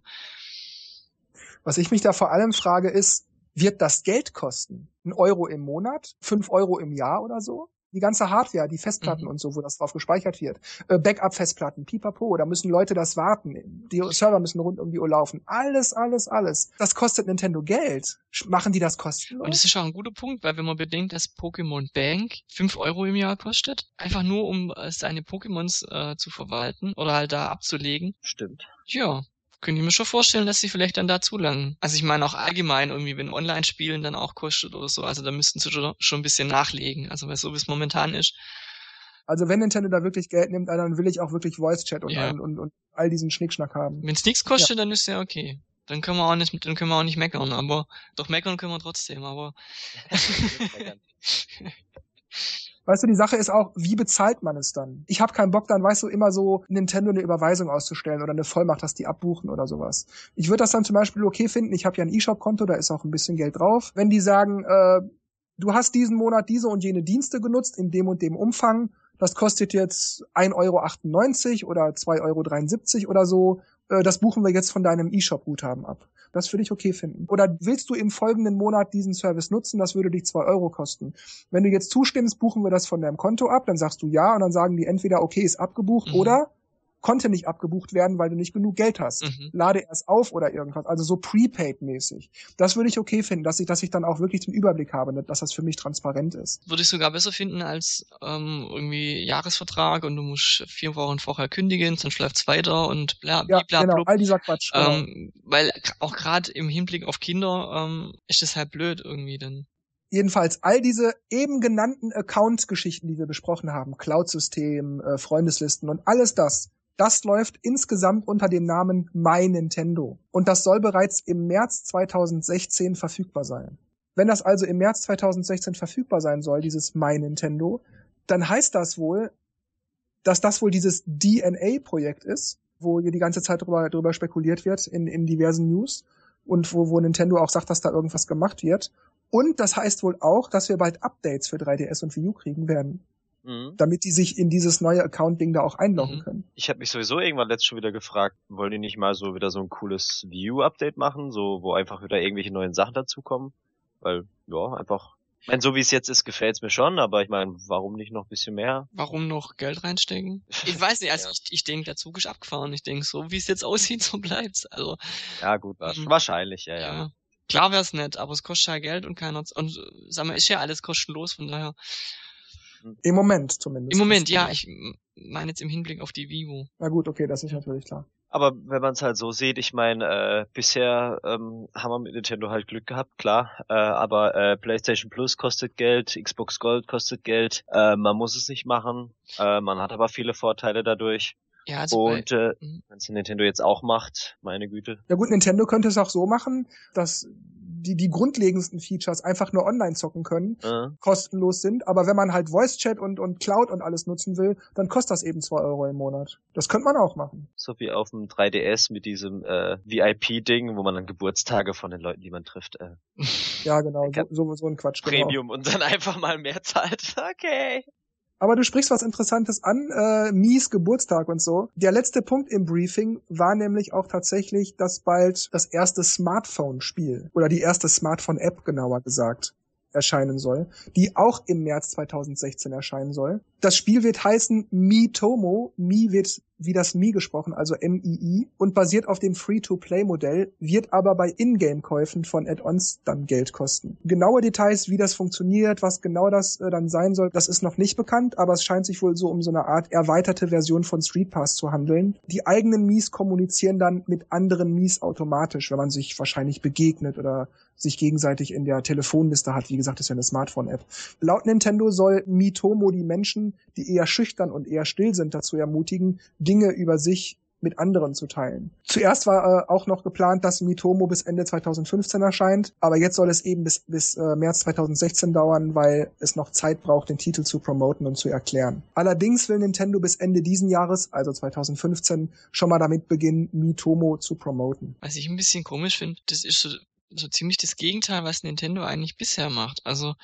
Speaker 1: Was ich mich da vor allem frage ist, wird das Geld kosten? Ein Euro im Monat? Fünf Euro im Jahr oder so? Die ganze Hardware, die Festplatten
Speaker 2: Mhm.
Speaker 1: und so, wo das drauf gespeichert wird. Äh, Backup-Festplatten, pipapo, da müssen Leute das warten. Die Server müssen rund um die Uhr laufen. Alles, alles, alles. Das kostet Nintendo Geld. Machen die das kostenlos?
Speaker 2: Und das ist auch ein guter Punkt, weil wenn man bedenkt, dass Pokémon Bank 5 Euro im Jahr kostet, einfach nur um äh, seine Pokémons äh, zu verwalten oder halt da abzulegen,
Speaker 3: Stimmt.
Speaker 2: ja, könnte ich mir schon vorstellen, dass sie vielleicht dann dazu langen. Also ich meine auch allgemein irgendwie, wenn Online-Spielen dann auch kostet oder so, also da müssten sie schon, schon ein bisschen nachlegen. Also weil so wie es momentan ist.
Speaker 1: Also wenn Nintendo da wirklich Geld nimmt, dann will ich auch wirklich Voice Chat und,
Speaker 2: Ja.
Speaker 1: und, und, und all diesen Schnickschnack haben.
Speaker 2: Wenn es nichts kostet, dann ist ja okay. Dann können wir auch nicht, dann können wir auch nicht meckern, aber doch meckern können wir trotzdem, aber
Speaker 1: Weißt du, die Sache ist auch, wie bezahlt man es dann? Ich habe keinen Bock dann, weißt du, immer so Nintendo eine Überweisung auszustellen oder eine Vollmacht, dass die abbuchen oder sowas. Ich würde das dann zum Beispiel okay finden, ich habe ja ein E-Shop-Konto, da ist auch ein bisschen Geld drauf. Wenn die sagen, äh, du hast diesen Monat diese und jene Dienste genutzt in dem und dem Umfang, das kostet jetzt 1,98 Euro oder 2,73 Euro oder so, äh, das buchen wir jetzt von deinem E-Shop-Guthaben ab. Das würde ich okay finden. Oder willst du im folgenden Monat diesen Service nutzen? Das würde dich 2 Euro kosten. Wenn du jetzt zustimmst, buchen wir das von deinem Konto ab, dann sagst du ja und dann sagen die entweder okay, ist abgebucht
Speaker 2: Mhm.
Speaker 1: oder konnte nicht abgebucht werden, weil du nicht genug Geld hast.
Speaker 2: Mhm.
Speaker 1: Lade erst auf oder irgendwas. Also so prepaid-mäßig. Das würde ich okay finden, dass ich, dass ich dann auch wirklich den Überblick habe, dass das für mich transparent ist.
Speaker 2: würde ich sogar besser finden als ähm, irgendwie Jahresvertrag und du musst vier Wochen vorher kündigen, sonst läuft's weiter und bla
Speaker 1: Ja,
Speaker 2: bla
Speaker 1: genau,
Speaker 2: blub.
Speaker 1: all dieser Quatsch. genau.
Speaker 2: Ähm, weil gr- auch gerade im Hinblick auf Kinder ähm, ist das halt blöd irgendwie dann.
Speaker 1: Jedenfalls all diese eben genannten Account-Geschichten, die wir besprochen haben, Cloud-System, äh, Freundeslisten und alles das, das läuft insgesamt unter dem Namen My Nintendo. Und das soll bereits im März 2016 verfügbar sein. Wenn das also im März 2016 verfügbar sein soll, dieses My Nintendo, dann heißt das wohl, dass das wohl dieses DNA-Projekt ist, wo hier die ganze Zeit drüber, drüber spekuliert wird in, in diversen News und wo, wo Nintendo auch sagt, dass da irgendwas gemacht wird. Und das heißt wohl auch, dass wir bald Updates für 3DS und Wii U kriegen werden,
Speaker 3: Mhm.
Speaker 1: damit die sich in dieses neue Account-Ding da auch einloggen
Speaker 2: Mhm.
Speaker 1: können.
Speaker 3: Ich habe mich sowieso irgendwann letzt schon wieder gefragt, wollen die nicht mal so wieder so ein cooles View-Update machen, so wo einfach wieder irgendwelche neuen Sachen dazukommen? Weil, ja, einfach. Ich meine, so wie es jetzt ist, gefällt's mir schon, aber ich meine, warum nicht noch ein bisschen mehr?
Speaker 2: Warum noch Geld reinstecken? Ich weiß nicht, also
Speaker 3: Ja.
Speaker 2: ich, ich denke, der Zug ist abgefahren. Ich denke, so wie es jetzt aussieht, so bleibt's. Also,
Speaker 3: Ja, gut,
Speaker 2: Mhm.
Speaker 3: wahrscheinlich, ja,
Speaker 2: ja.
Speaker 3: ja.
Speaker 2: Klar wär's nett, aber es kostet ja Geld und keiner, und äh, sag mal, ist ja alles kostenlos, von daher.
Speaker 1: Im Moment zumindest.
Speaker 2: Im Moment, ja, ich meine jetzt im Hinblick auf die Vivo.
Speaker 1: Na gut, okay, das ist natürlich klar.
Speaker 3: Aber wenn man es halt so sieht, ich meine, äh, bisher ähm, haben wir mit Nintendo halt Glück gehabt, klar. Äh, aber äh, PlayStation Plus kostet Geld, Xbox Gold kostet Geld. Äh, man muss es nicht machen. Äh, man hat aber viele Vorteile dadurch.
Speaker 2: Ja, also bei,
Speaker 3: Und äh,
Speaker 2: Mhm.
Speaker 3: wenn es Nintendo jetzt auch macht, meine Güte.
Speaker 1: Ja gut, Nintendo könnte es auch so machen, dass die, die grundlegendsten Features einfach nur online zocken können,
Speaker 3: Äh,
Speaker 1: kostenlos sind, aber wenn man halt Voice Chat und, und Cloud und alles nutzen will, dann kostet das eben zwei Euro im Monat. Das könnte man auch machen.
Speaker 3: so wie auf dem 3DS mit diesem äh, VIP-Ding, wo man dann Geburtstage von den Leuten, die man trifft, äh,
Speaker 1: Ja, genau, so, so, so ein Quatsch. Genau.
Speaker 3: Premium und dann einfach mal mehr zahlt. Okay.
Speaker 1: Aber du sprichst was Interessantes an, äh, Mies Geburtstag und so. Der letzte Punkt im Briefing war nämlich auch tatsächlich, dass bald das erste Smartphone-Spiel oder die erste Smartphone-App genauer gesagt erscheinen soll, die auch im März 2016 erscheinen soll. Das Spiel wird heißen Miitomo. Mi wird wie das Mi gesprochen, also M-I-I, und basiert auf dem Free-to-Play-Modell, wird aber bei Ingame-Käufen von Add-ons dann Geld kosten. Genaue Details, wie das funktioniert, was genau das äh, dann sein soll, das ist noch nicht bekannt, aber es scheint sich wohl so um so eine Art erweiterte Version von Street Pass zu handeln. Die eigenen Mies kommunizieren dann mit anderen Mies automatisch, wenn man sich wahrscheinlich begegnet oder sich gegenseitig in der Telefonliste hat. Wie gesagt, ist ja eine Smartphone-App. Laut Nintendo soll Mitomo die Menschen, die eher schüchtern und eher still sind, dazu ermutigen, Dinge über sich mit anderen zu teilen. Zuerst war äh, auch noch geplant, dass Mitomo bis Ende 2015 erscheint, aber jetzt soll es eben bis, bis äh, März 2016 dauern, weil es noch Zeit braucht, den Titel zu promoten und zu erklären. Allerdings will Nintendo bis Ende diesen Jahres, also 2015, schon mal damit beginnen, Mitomo zu promoten.
Speaker 2: was ich ein bisschen komisch finde, das ist so, so ziemlich das Gegenteil, was Nintendo eigentlich bisher macht. Also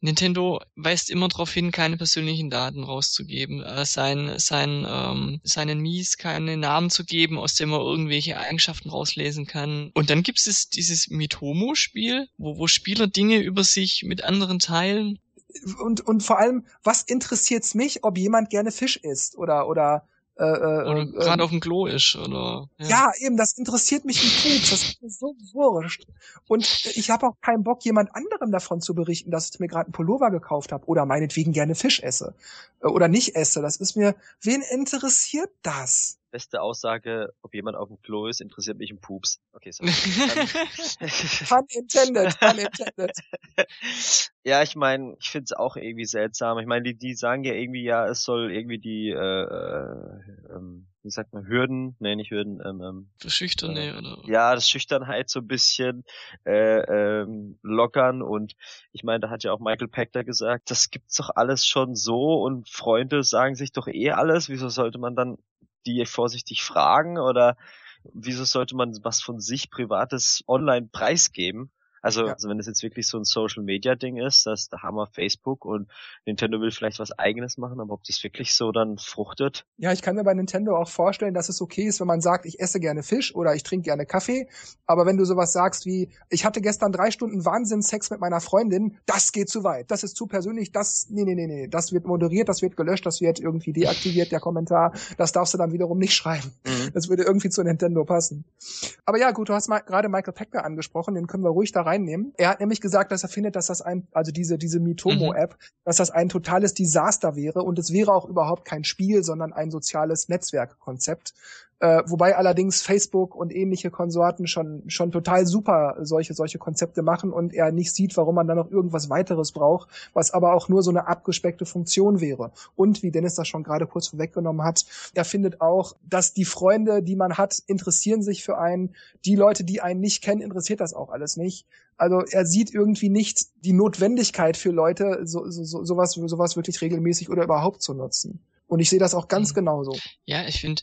Speaker 2: Nintendo weist immer darauf hin, keine persönlichen Daten rauszugeben, äh, sein, sein, ähm, seinen Mies keine Namen zu geben, aus dem man irgendwelche Eigenschaften rauslesen kann. Und dann gibt es dieses Mitomo-Spiel, wo, wo Spieler Dinge über sich mit anderen teilen.
Speaker 1: Und, und vor allem, was interessiert's mich, ob jemand gerne Fisch isst oder oder äh, äh,
Speaker 2: Oder
Speaker 1: äh,
Speaker 2: gerade auf dem Klo ist, oder
Speaker 1: Ja, eben, das interessiert mich ein Pups, das ist mir so wurscht. Und ich habe auch keinen Bock, jemand anderem davon zu berichten, dass ich mir gerade einen Pullover gekauft habe oder meinetwegen gerne Fisch esse äh, oder nicht esse. Das ist mir, wen interessiert das?
Speaker 3: Beste Aussage, ob jemand auf dem Klo ist, interessiert mich ein Pups. Okay, sorry.
Speaker 1: pun intended, pun intended.
Speaker 3: ja, ich meine, ich finde es auch irgendwie seltsam. Ich meine, die, die sagen ja irgendwie, ja, es soll irgendwie die, äh, äh, ähm, wie sagt man, Hürden, nee, nicht Hürden, ähm, ähm,
Speaker 2: das Schüchterne, äh, oder?
Speaker 3: Ja, das Schüchternheit so ein bisschen äh, ähm, lockern und ich meine, da hat ja auch Michael Pector gesagt, das gibt's doch alles schon so und Freunde sagen sich doch eh alles, wieso sollte man dann die vorsichtig fragen oder wieso sollte man was von sich Privates online preisgeben? Also, ja. also wenn es jetzt wirklich so ein Social Media Ding ist, dass da haben wir Facebook und Nintendo will vielleicht was eigenes machen, aber ob das wirklich so dann fruchtet?
Speaker 1: Ja, ich kann mir bei Nintendo auch vorstellen, dass es okay ist, wenn man sagt, ich esse gerne Fisch oder ich trinke gerne Kaffee, aber wenn du sowas sagst wie, ich hatte gestern drei Stunden Wahnsinnssex mit meiner Freundin, das geht zu weit, das ist zu persönlich, das, nee, nee, nee, nee, das wird moderiert, das wird gelöscht, das wird irgendwie deaktiviert, der Kommentar, das darfst du dann wiederum nicht schreiben. Mhm. Das würde irgendwie zu Nintendo passen. Aber ja, gut, du hast mal gerade Michael Pecker angesprochen, den können wir ruhig da reinnehmen. Er hat nämlich gesagt, dass er findet, dass das ein, also diese, diese Mitomo-App, mhm. dass das ein totales Desaster wäre und es wäre auch überhaupt kein Spiel, sondern ein soziales Netzwerkkonzept. Äh, wobei allerdings Facebook und ähnliche Konsorten schon, schon total super solche, solche Konzepte machen und er nicht sieht, warum man da noch irgendwas weiteres braucht, was aber auch nur so eine abgespeckte Funktion wäre. Und wie Dennis das schon gerade kurz vorweggenommen hat, er findet auch, dass die Freunde, die man hat, interessieren sich für einen. Die Leute, die einen nicht kennen, interessiert das auch alles nicht. Also er sieht irgendwie nicht die Notwendigkeit für Leute, so, so, so, sowas, sowas wirklich regelmäßig oder überhaupt zu nutzen. Und ich sehe das auch ganz mhm. genauso.
Speaker 2: Ja, ich finde,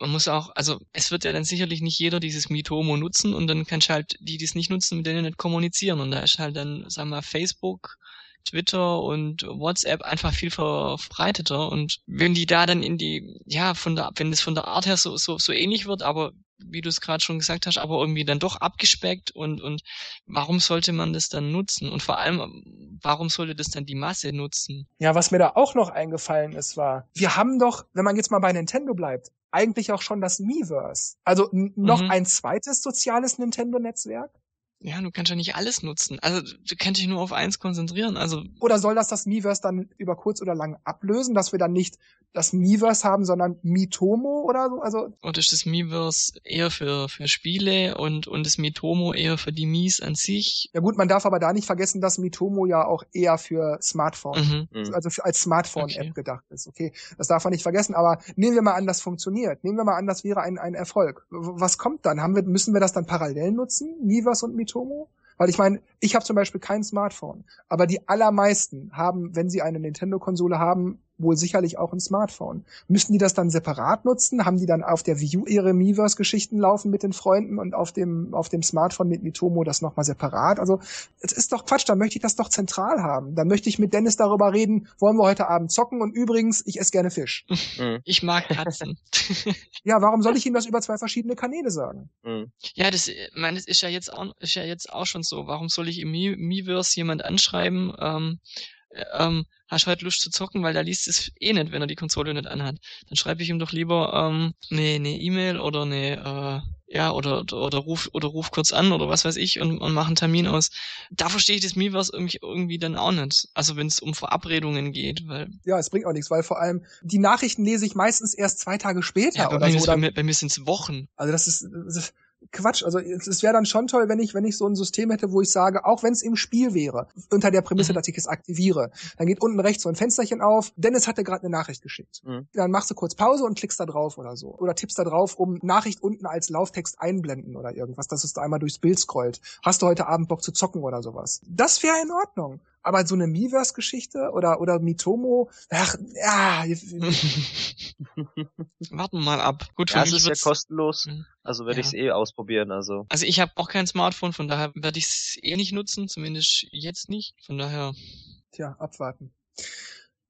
Speaker 2: man muss auch, also es wird ja dann sicherlich nicht jeder dieses Mitomo nutzen und dann kannst du halt die, die es nicht nutzen, mit denen nicht kommunizieren. Und da ist halt dann, sagen wir, Facebook, Twitter und WhatsApp einfach viel verbreiteter. Und wenn die da dann in die, ja, von der, wenn das von der Art her so, so, so ähnlich wird, aber wie du es gerade schon gesagt hast, aber irgendwie dann doch abgespeckt und, und warum sollte man das dann nutzen? Und vor allem, warum sollte das dann die Masse nutzen?
Speaker 1: Ja, was mir da auch noch eingefallen ist, war, wir haben doch, wenn man jetzt mal bei Nintendo bleibt, eigentlich auch schon das Miiverse. Also noch mhm. ein zweites soziales Nintendo-Netzwerk.
Speaker 2: Ja, du kannst ja nicht alles nutzen. Also du kannst dich nur auf eins konzentrieren. Also
Speaker 1: oder soll das das Miiverse dann über kurz oder lang ablösen, dass wir dann nicht das Miiverse haben, sondern Mitomo oder so? Also
Speaker 2: oder ist das Miiverse eher für für Spiele und und das Mitomo eher für die Mies an sich?
Speaker 1: Ja gut, man darf aber da nicht vergessen, dass Mitomo ja auch eher für Smartphone, mhm. also für, als Smartphone-App okay. gedacht ist. Okay, das darf man nicht vergessen. Aber nehmen wir mal an, das funktioniert. Nehmen wir mal an, das wäre ein ein Erfolg. Was kommt dann? Haben wir müssen wir das dann parallel nutzen, Miiverse und Mitomo? Sumitomo? Weil ich meine, ich habe zum Beispiel kein Smartphone, aber die allermeisten haben, wenn sie eine Nintendo-Konsole haben, wohl sicherlich auch ein Smartphone. Müssten die das dann separat nutzen? Haben die dann auf der Wii U ihre Miiverse-Geschichten laufen mit den Freunden und auf dem, auf dem Smartphone mit Mitomo das nochmal separat? Also, es ist doch Quatsch, da möchte ich das doch zentral haben. Da möchte ich mit Dennis darüber reden, wollen wir heute Abend zocken und übrigens, ich esse gerne Fisch.
Speaker 2: Mhm. Ich mag Katzen.
Speaker 1: ja, warum soll ich ihm das über zwei verschiedene Kanäle sagen?
Speaker 2: Mhm. Ja, das, meine, das ist ja jetzt auch, ist ja jetzt auch schon so. Warum soll ich im Miiverse jemand anschreiben, ähm, ähm, hast du heute Lust zu zocken, weil der liest es eh nicht, wenn er die Konsole nicht anhat. Dann schreibe ich ihm doch lieber ähm, eine eine E-Mail oder eine äh, ja oder, oder oder ruf oder ruf kurz an oder was weiß ich und, und mach einen Termin aus. Da verstehe ich das Miiverse irgendwie irgendwie dann auch nicht. Also wenn es um Verabredungen geht, weil
Speaker 1: ja, es bringt auch nichts, weil vor allem die Nachrichten lese ich meistens erst zwei Tage später ja,
Speaker 2: oder
Speaker 1: bei
Speaker 2: so.
Speaker 1: Mir,
Speaker 2: bei, mir, bei mir sind es Wochen.
Speaker 1: Also das ist, das ist Quatsch. Also es wäre dann schon toll, wenn ich, wenn ich so ein System hätte, wo ich sage, auch wenn es im Spiel wäre, unter der Prämisse, mhm. dass ich es aktiviere, dann geht unten rechts so ein Fensterchen auf. Dennis hatte gerade eine Nachricht geschickt. Mhm. Dann machst du kurz Pause und klickst da drauf oder so. Oder tippst da drauf, um Nachricht unten als Lauftext einblenden oder irgendwas, dass es da einmal durchs Bild scrollt. Hast du heute Abend Bock zu zocken oder sowas? Das wäre in Ordnung. Aber so eine Miiverse-Geschichte oder, oder Mitomo, ach, ja.
Speaker 2: Warten mal ab.
Speaker 3: Gut, für ja, mich es ist ja kostenlos. Mhm. Also werde ja. ich es eh ausprobieren. Also,
Speaker 2: also ich habe auch kein Smartphone, von daher werde ich es eh nicht nutzen, zumindest jetzt nicht. Von daher.
Speaker 1: Tja, abwarten.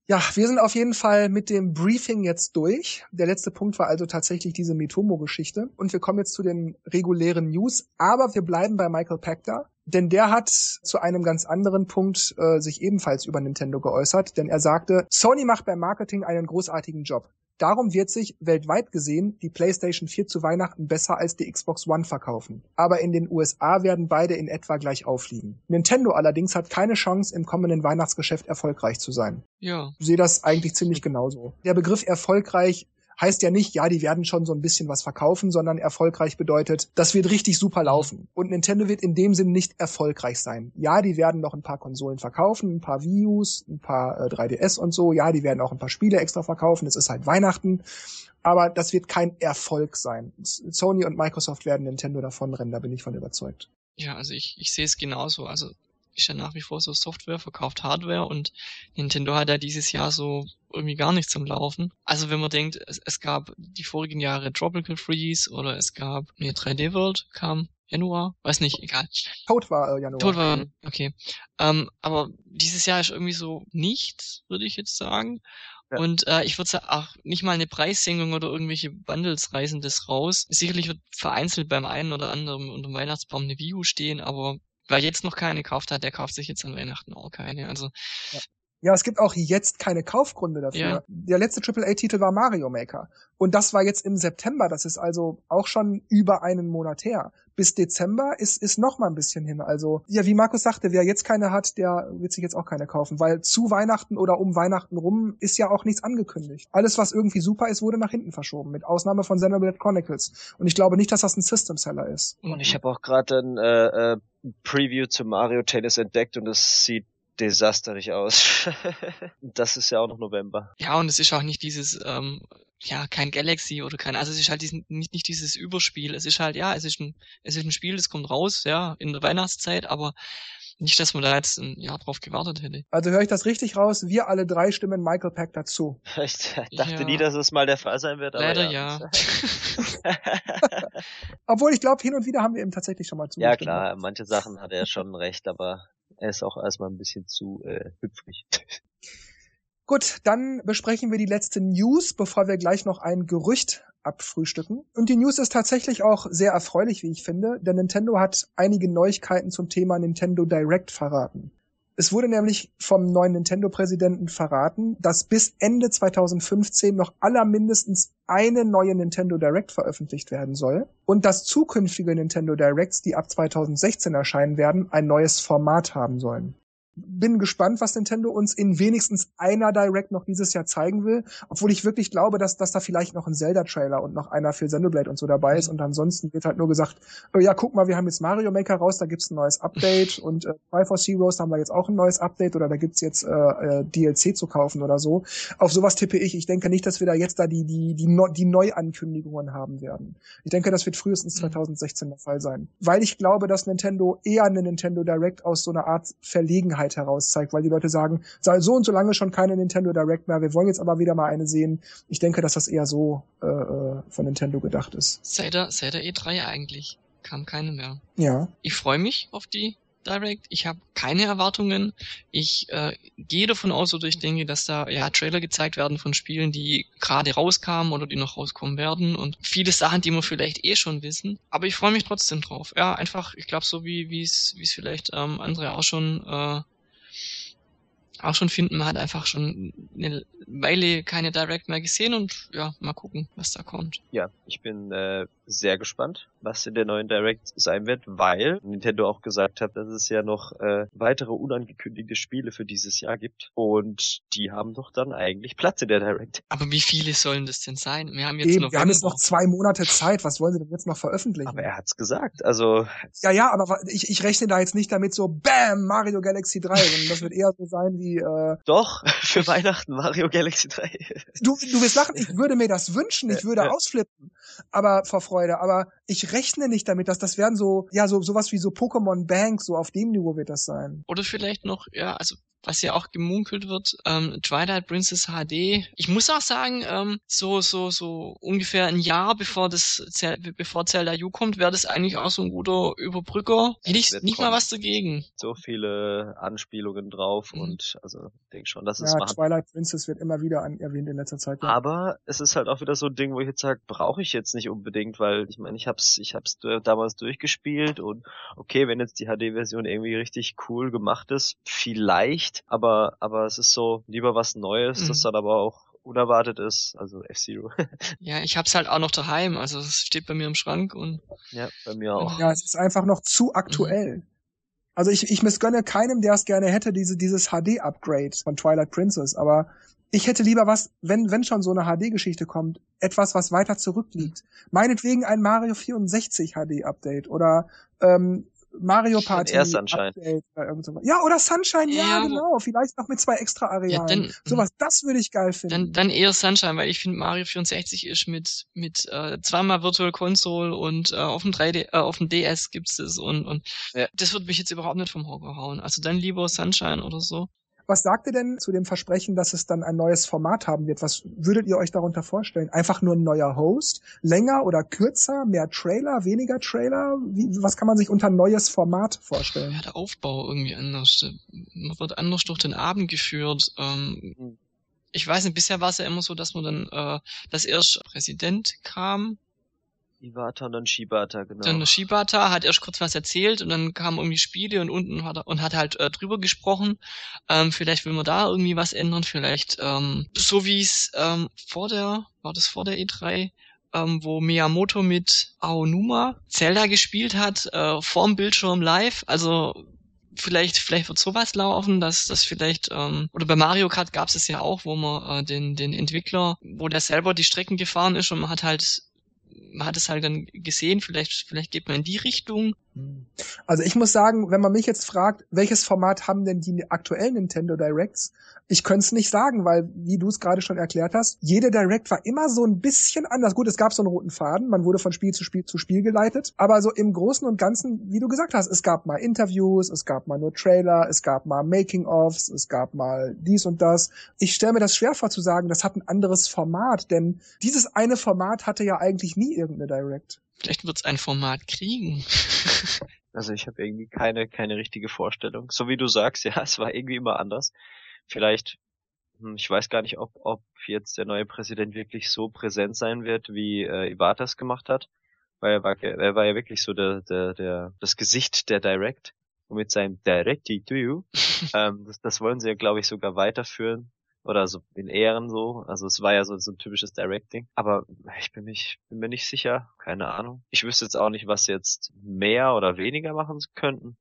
Speaker 1: Ja, wir sind auf jeden Fall mit dem Briefing jetzt durch. Der letzte Punkt war also tatsächlich diese Mitomo-Geschichte. Und wir kommen jetzt zu den regulären News. Aber wir bleiben bei Michael Pachter. Denn der hat zu einem ganz anderen Punkt äh, sich ebenfalls über Nintendo geäußert, denn er sagte, Sony macht beim Marketing einen großartigen Job. Darum wird sich weltweit gesehen die PlayStation 4 zu Weihnachten besser als die Xbox One verkaufen. Aber in den USA werden beide in etwa gleich aufliegen. Nintendo allerdings hat keine Chance, im kommenden Weihnachtsgeschäft erfolgreich zu sein.
Speaker 2: Ja.
Speaker 1: Ich sehe das eigentlich ziemlich genauso. Der Begriff erfolgreich heißt ja nicht, ja, die werden schon so ein bisschen was verkaufen, sondern erfolgreich bedeutet, das wird richtig super laufen. Und Nintendo wird in dem Sinn nicht erfolgreich sein. Ja, die werden noch ein paar Konsolen verkaufen, ein paar Wii U's, ein paar äh, 3DS und so. Ja, die werden auch ein paar Spiele extra verkaufen. Es ist halt Weihnachten. Aber das wird kein Erfolg sein. Sony und Microsoft werden Nintendo davonrennen, da bin ich von überzeugt.
Speaker 2: Ja, also ich, ich sehe es genauso. Also ist ja nach wie vor so Software, verkauft Hardware und Nintendo hat ja dieses Jahr so irgendwie gar nichts am Laufen. Also wenn man denkt, es, es gab die vorigen Jahre Tropical Freeze oder es gab, nee, 3D World kam Januar, weiß nicht, egal.
Speaker 1: Tod war äh, Januar.
Speaker 2: Tod war, okay. Ähm, aber dieses Jahr ist irgendwie so nichts, würde ich jetzt sagen. Ja. Und äh, ich würde sagen, ach, nicht mal eine Preissenkung oder irgendwelche Bundles reißen das raus. Sicherlich wird vereinzelt beim einen oder anderen unter dem Weihnachtsbaum eine View stehen, aber wer jetzt noch keine gekauft hat, der kauft sich jetzt an Weihnachten auch keine. Also
Speaker 1: ja. Ja, es gibt auch jetzt keine Kaufgründe dafür. Ja. Der letzte AAA-Titel war Mario Maker. Und das war jetzt im September. Das ist also auch schon über einen Monat her. Bis Dezember ist, ist noch mal ein bisschen hin. Also, ja, wie Markus sagte, wer jetzt keine hat, der wird sich jetzt auch keine kaufen. Weil zu Weihnachten oder um Weihnachten rum ist ja auch nichts angekündigt. Alles, was irgendwie super ist, wurde nach hinten verschoben. Mit Ausnahme von Xenoblade Chronicles. Und ich glaube nicht, dass das ein System-Seller ist.
Speaker 3: Und ich habe auch gerade ein äh, äh, Preview zu Mario Tennis entdeckt und es sieht desasterig aus. das ist ja auch noch November.
Speaker 2: Ja, und es ist auch nicht dieses, ähm, ja, kein Galaxy oder kein, also es ist halt diesen, nicht, nicht dieses Überspiel. Es ist halt, ja, es ist ein, es ist ein Spiel, das kommt raus, ja, in der Weihnachtszeit, aber nicht, dass man da jetzt ein Jahr drauf gewartet hätte.
Speaker 1: Also höre ich das richtig raus? Wir alle drei stimmen Michael Pack dazu.
Speaker 3: Ich dachte ja. nie, dass es mal der Fall sein wird.
Speaker 2: Aber Leider ja.
Speaker 1: ja. Obwohl ich glaube, hin und wieder haben wir ihm tatsächlich schon mal zugestimmt.
Speaker 3: Ja klar, manche Sachen hat er schon recht, aber er ist auch erstmal ein bisschen zu äh, hüpfrig.
Speaker 1: Gut, dann besprechen wir die letzte News, bevor wir gleich noch ein Gerücht abfrühstücken. Und die News ist tatsächlich auch sehr erfreulich, wie ich finde, denn Nintendo hat einige Neuigkeiten zum Thema Nintendo Direct verraten. Es wurde nämlich vom neuen Nintendo-Präsidenten verraten, dass bis Ende 2015 noch aller mindestens eine neue Nintendo Direct veröffentlicht werden soll und dass zukünftige Nintendo Directs, die ab 2016 erscheinen werden, ein neues Format haben sollen bin gespannt, was Nintendo uns in wenigstens einer Direct noch dieses Jahr zeigen will, obwohl ich wirklich glaube, dass, dass da vielleicht noch ein Zelda-Trailer und noch einer für Xenoblade und so dabei ist und ansonsten wird halt nur gesagt, oh ja, guck mal, wir haben jetzt Mario Maker raus, da gibt's ein neues Update und äh, Triforce Heroes haben wir jetzt auch ein neues Update oder da gibt's jetzt äh, äh, DLC zu kaufen oder so. Auf sowas tippe ich. Ich denke nicht, dass wir da jetzt da die, die, die, no die Neuankündigungen haben werden. Ich denke, das wird frühestens 2016 mhm. der Fall sein. Weil ich glaube, dass Nintendo eher eine Nintendo Direct aus so einer Art Verlegenheit Heraus zeigt, weil die Leute sagen, sei so und so lange schon keine Nintendo Direct mehr, wir wollen jetzt aber wieder mal eine sehen. Ich denke, dass das eher so äh, äh von Nintendo gedacht ist.
Speaker 2: Seit der, seit der E3 eigentlich kam keine mehr.
Speaker 1: Ja.
Speaker 2: Ich freue mich auf die Direct. Ich habe keine Erwartungen. Ich äh, gehe davon aus oder ich denke, dass da ja Trailer gezeigt werden von Spielen, die gerade rauskamen oder die noch rauskommen werden und viele Sachen, die wir vielleicht eh schon wissen. Aber ich freue mich trotzdem drauf. Ja, einfach, ich glaube so wie wie es wie es vielleicht ähm, andere auch schon äh, auch schon finden. Man hat einfach schon eine Weile keine Direct mehr gesehen und ja, mal gucken, was da kommt.
Speaker 3: Ja, ich bin äh, sehr gespannt, was in der neuen Direct sein wird, weil Nintendo auch gesagt hat, dass es ja noch äh, weitere unangekündigte Spiele für dieses Jahr gibt und die haben doch dann eigentlich Platz in der Direct.
Speaker 2: Aber wie viele sollen das denn sein? Wir haben jetzt
Speaker 1: Eben, noch wir haben jetzt noch zwei Monate Zeit. Was wollen sie denn jetzt noch veröffentlichen?
Speaker 3: Aber er hat's gesagt, also
Speaker 1: ja, ja, aber ich, ich rechne da jetzt nicht damit so Bam Mario Galaxy 3, sondern das wird eher so sein wie äh,
Speaker 3: doch für Weihnachten Mario Galaxy 3.
Speaker 1: du du wirst lachen. Ich würde mir das wünschen. Ich würde ausflippen. Aber vor Freude. Aber ich rechne nicht damit, dass das werden so, ja, so, sowas wie so Pokémon Bank, so auf dem Niveau wird das sein.
Speaker 2: Oder vielleicht noch, ja, also was ja auch gemunkelt wird, ähm, Twilight Princess HD. Ich muss auch sagen, ähm, so so so ungefähr ein Jahr bevor das bevor Zelda U kommt, wäre das eigentlich auch so ein guter Überbrücker. Hätte ich nicht mal was dagegen.
Speaker 3: So viele Anspielungen drauf mhm. und also ich denke schon, dass
Speaker 1: es ja, Twilight Princess wird immer wieder an, erwähnt in letzter Zeit.
Speaker 3: Ja. Aber es ist halt auch wieder so ein Ding, wo ich jetzt sage, brauche ich jetzt nicht unbedingt, weil ich meine, ich hab's ich hab's damals durchgespielt und okay, wenn jetzt die HD-Version irgendwie richtig cool gemacht ist, vielleicht aber, aber es ist so lieber was Neues, mhm. das dann aber auch unerwartet ist, also F-Zero.
Speaker 2: ja, ich hab's halt auch noch daheim, also es steht bei mir im Schrank und.
Speaker 3: Ja, bei mir auch.
Speaker 1: Ja, es ist einfach noch zu aktuell. Mhm. Also ich, ich missgönne keinem, der es gerne hätte, diese, dieses HD-Upgrade von Twilight Princess, aber ich hätte lieber was, wenn, wenn schon so eine HD-Geschichte kommt, etwas, was weiter zurückliegt. Meinetwegen ein Mario 64 HD Update oder ähm, Mario Party
Speaker 3: Air Sunshine.
Speaker 1: Update oder irgend sowas. Ja, oder Sunshine, ja,
Speaker 2: Ja,
Speaker 1: genau. Vielleicht noch mit zwei extra Arealen.
Speaker 2: Ja, dann-
Speaker 1: Sowas, das würde ich geil finden.
Speaker 2: Dann, dann eher Sunshine, weil ich finde Mario 64 ist mit mit äh, zweimal Virtual Console und äh, auf dem 3D, äh, auf dem DS gibt's es und und
Speaker 3: Ja.
Speaker 2: das wird mich jetzt überhaupt nicht vom Hocker hauen. Also dann lieber Sunshine oder so.
Speaker 1: Was sagt ihr denn zu dem Versprechen, dass es dann ein neues Format haben wird? Was würdet ihr euch darunter vorstellen? Einfach nur ein neuer Host? Länger oder kürzer? Mehr Trailer? Weniger Trailer? Wie, was kann man sich unter neues Format
Speaker 2: Ja,
Speaker 1: vorstellen?
Speaker 2: der Aufbau irgendwie anders. Man wird anders durch den Abend geführt. Ähm,
Speaker 3: Mhm.
Speaker 2: ich weiß nicht, bisher war es ja immer so, dass man dann, äh, dass erst Präsident kam,
Speaker 3: Iwata und dann Shibata, genau.
Speaker 2: dann Shibata hat erst kurz was erzählt und dann kamen irgendwie Spiele und unten hat er und hat halt äh, drüber gesprochen. Ähm, vielleicht will man da irgendwie was ändern, vielleicht ähm, so wie es ähm, vor der, war das vor der E3, ähm, wo Miyamoto mit Aonuma Zelda gespielt hat, äh, vorm Bildschirm live. Also vielleicht, vielleicht wird sowas laufen, dass das vielleicht, ähm, oder bei Mario Kart gab es es ja auch, wo man äh, den, den Entwickler, wo der selber die Strecken gefahren ist und man hat halt hat es halt dann gesehen, vielleicht, vielleicht geht man in die Richtung.
Speaker 1: Also ich muss sagen, wenn man mich jetzt fragt, welches Format haben denn die aktuellen Nintendo Directs? Ich könnte es nicht sagen, weil, wie du es gerade schon erklärt hast, jede Direct war immer so ein bisschen anders. Gut, es gab so einen roten Faden, man wurde von Spiel zu Spiel zu Spiel geleitet, aber so im Großen und Ganzen, wie du gesagt hast, es gab mal Interviews, es gab mal nur Trailer, es gab mal Making-ofs, es gab mal dies und das. Ich stelle mir das schwer vor zu sagen, das hat ein anderes Format, denn dieses eine Format hatte ja eigentlich nie irgendeine Direct.
Speaker 2: Vielleicht wird es ein Format kriegen.
Speaker 3: Also ich habe irgendwie keine, keine richtige Vorstellung. So wie du sagst, ja, es war irgendwie immer anders. Vielleicht, hm, ich weiß gar nicht, ob, ob jetzt der neue Präsident wirklich so präsent sein wird, wie äh, Iwata es gemacht hat. Weil er war, er war ja wirklich so der, der, der, das Gesicht der Direct. Und mit seinem Directy to you. ähm, das, das wollen sie ja, glaube ich, sogar weiterführen. Oder so in Ehren so. Also es war ja so, so ein typisches Directing. Aber ich bin, mich, bin mir nicht sicher. Keine Ahnung. Ich wüsste jetzt auch nicht, was sie jetzt mehr oder weniger machen könnten.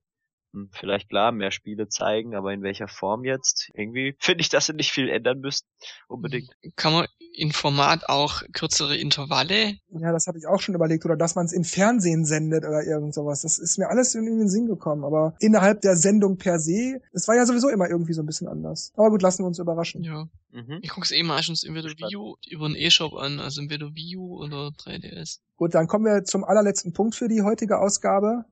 Speaker 3: Hm, Vielleicht klar, mehr Spiele zeigen, aber in welcher Form jetzt? Irgendwie finde ich, dass sie nicht viel ändern müssten. Unbedingt.
Speaker 2: Kann man in Format auch kürzere Intervalle?
Speaker 1: Ja, das habe ich auch schon überlegt. Oder dass man es im Fernsehen sendet oder irgend sowas. Das ist mir alles in den Sinn gekommen. Aber innerhalb der Sendung per se, es war ja sowieso immer irgendwie so ein bisschen anders. Aber gut, lassen wir uns überraschen.
Speaker 2: Ja.
Speaker 3: Mhm.
Speaker 2: Ich guck's eh meistens. Wii U über den E-Shop an, also entweder Wii U oder 3DS.
Speaker 1: Gut, dann kommen wir zum allerletzten Punkt für die heutige Ausgabe.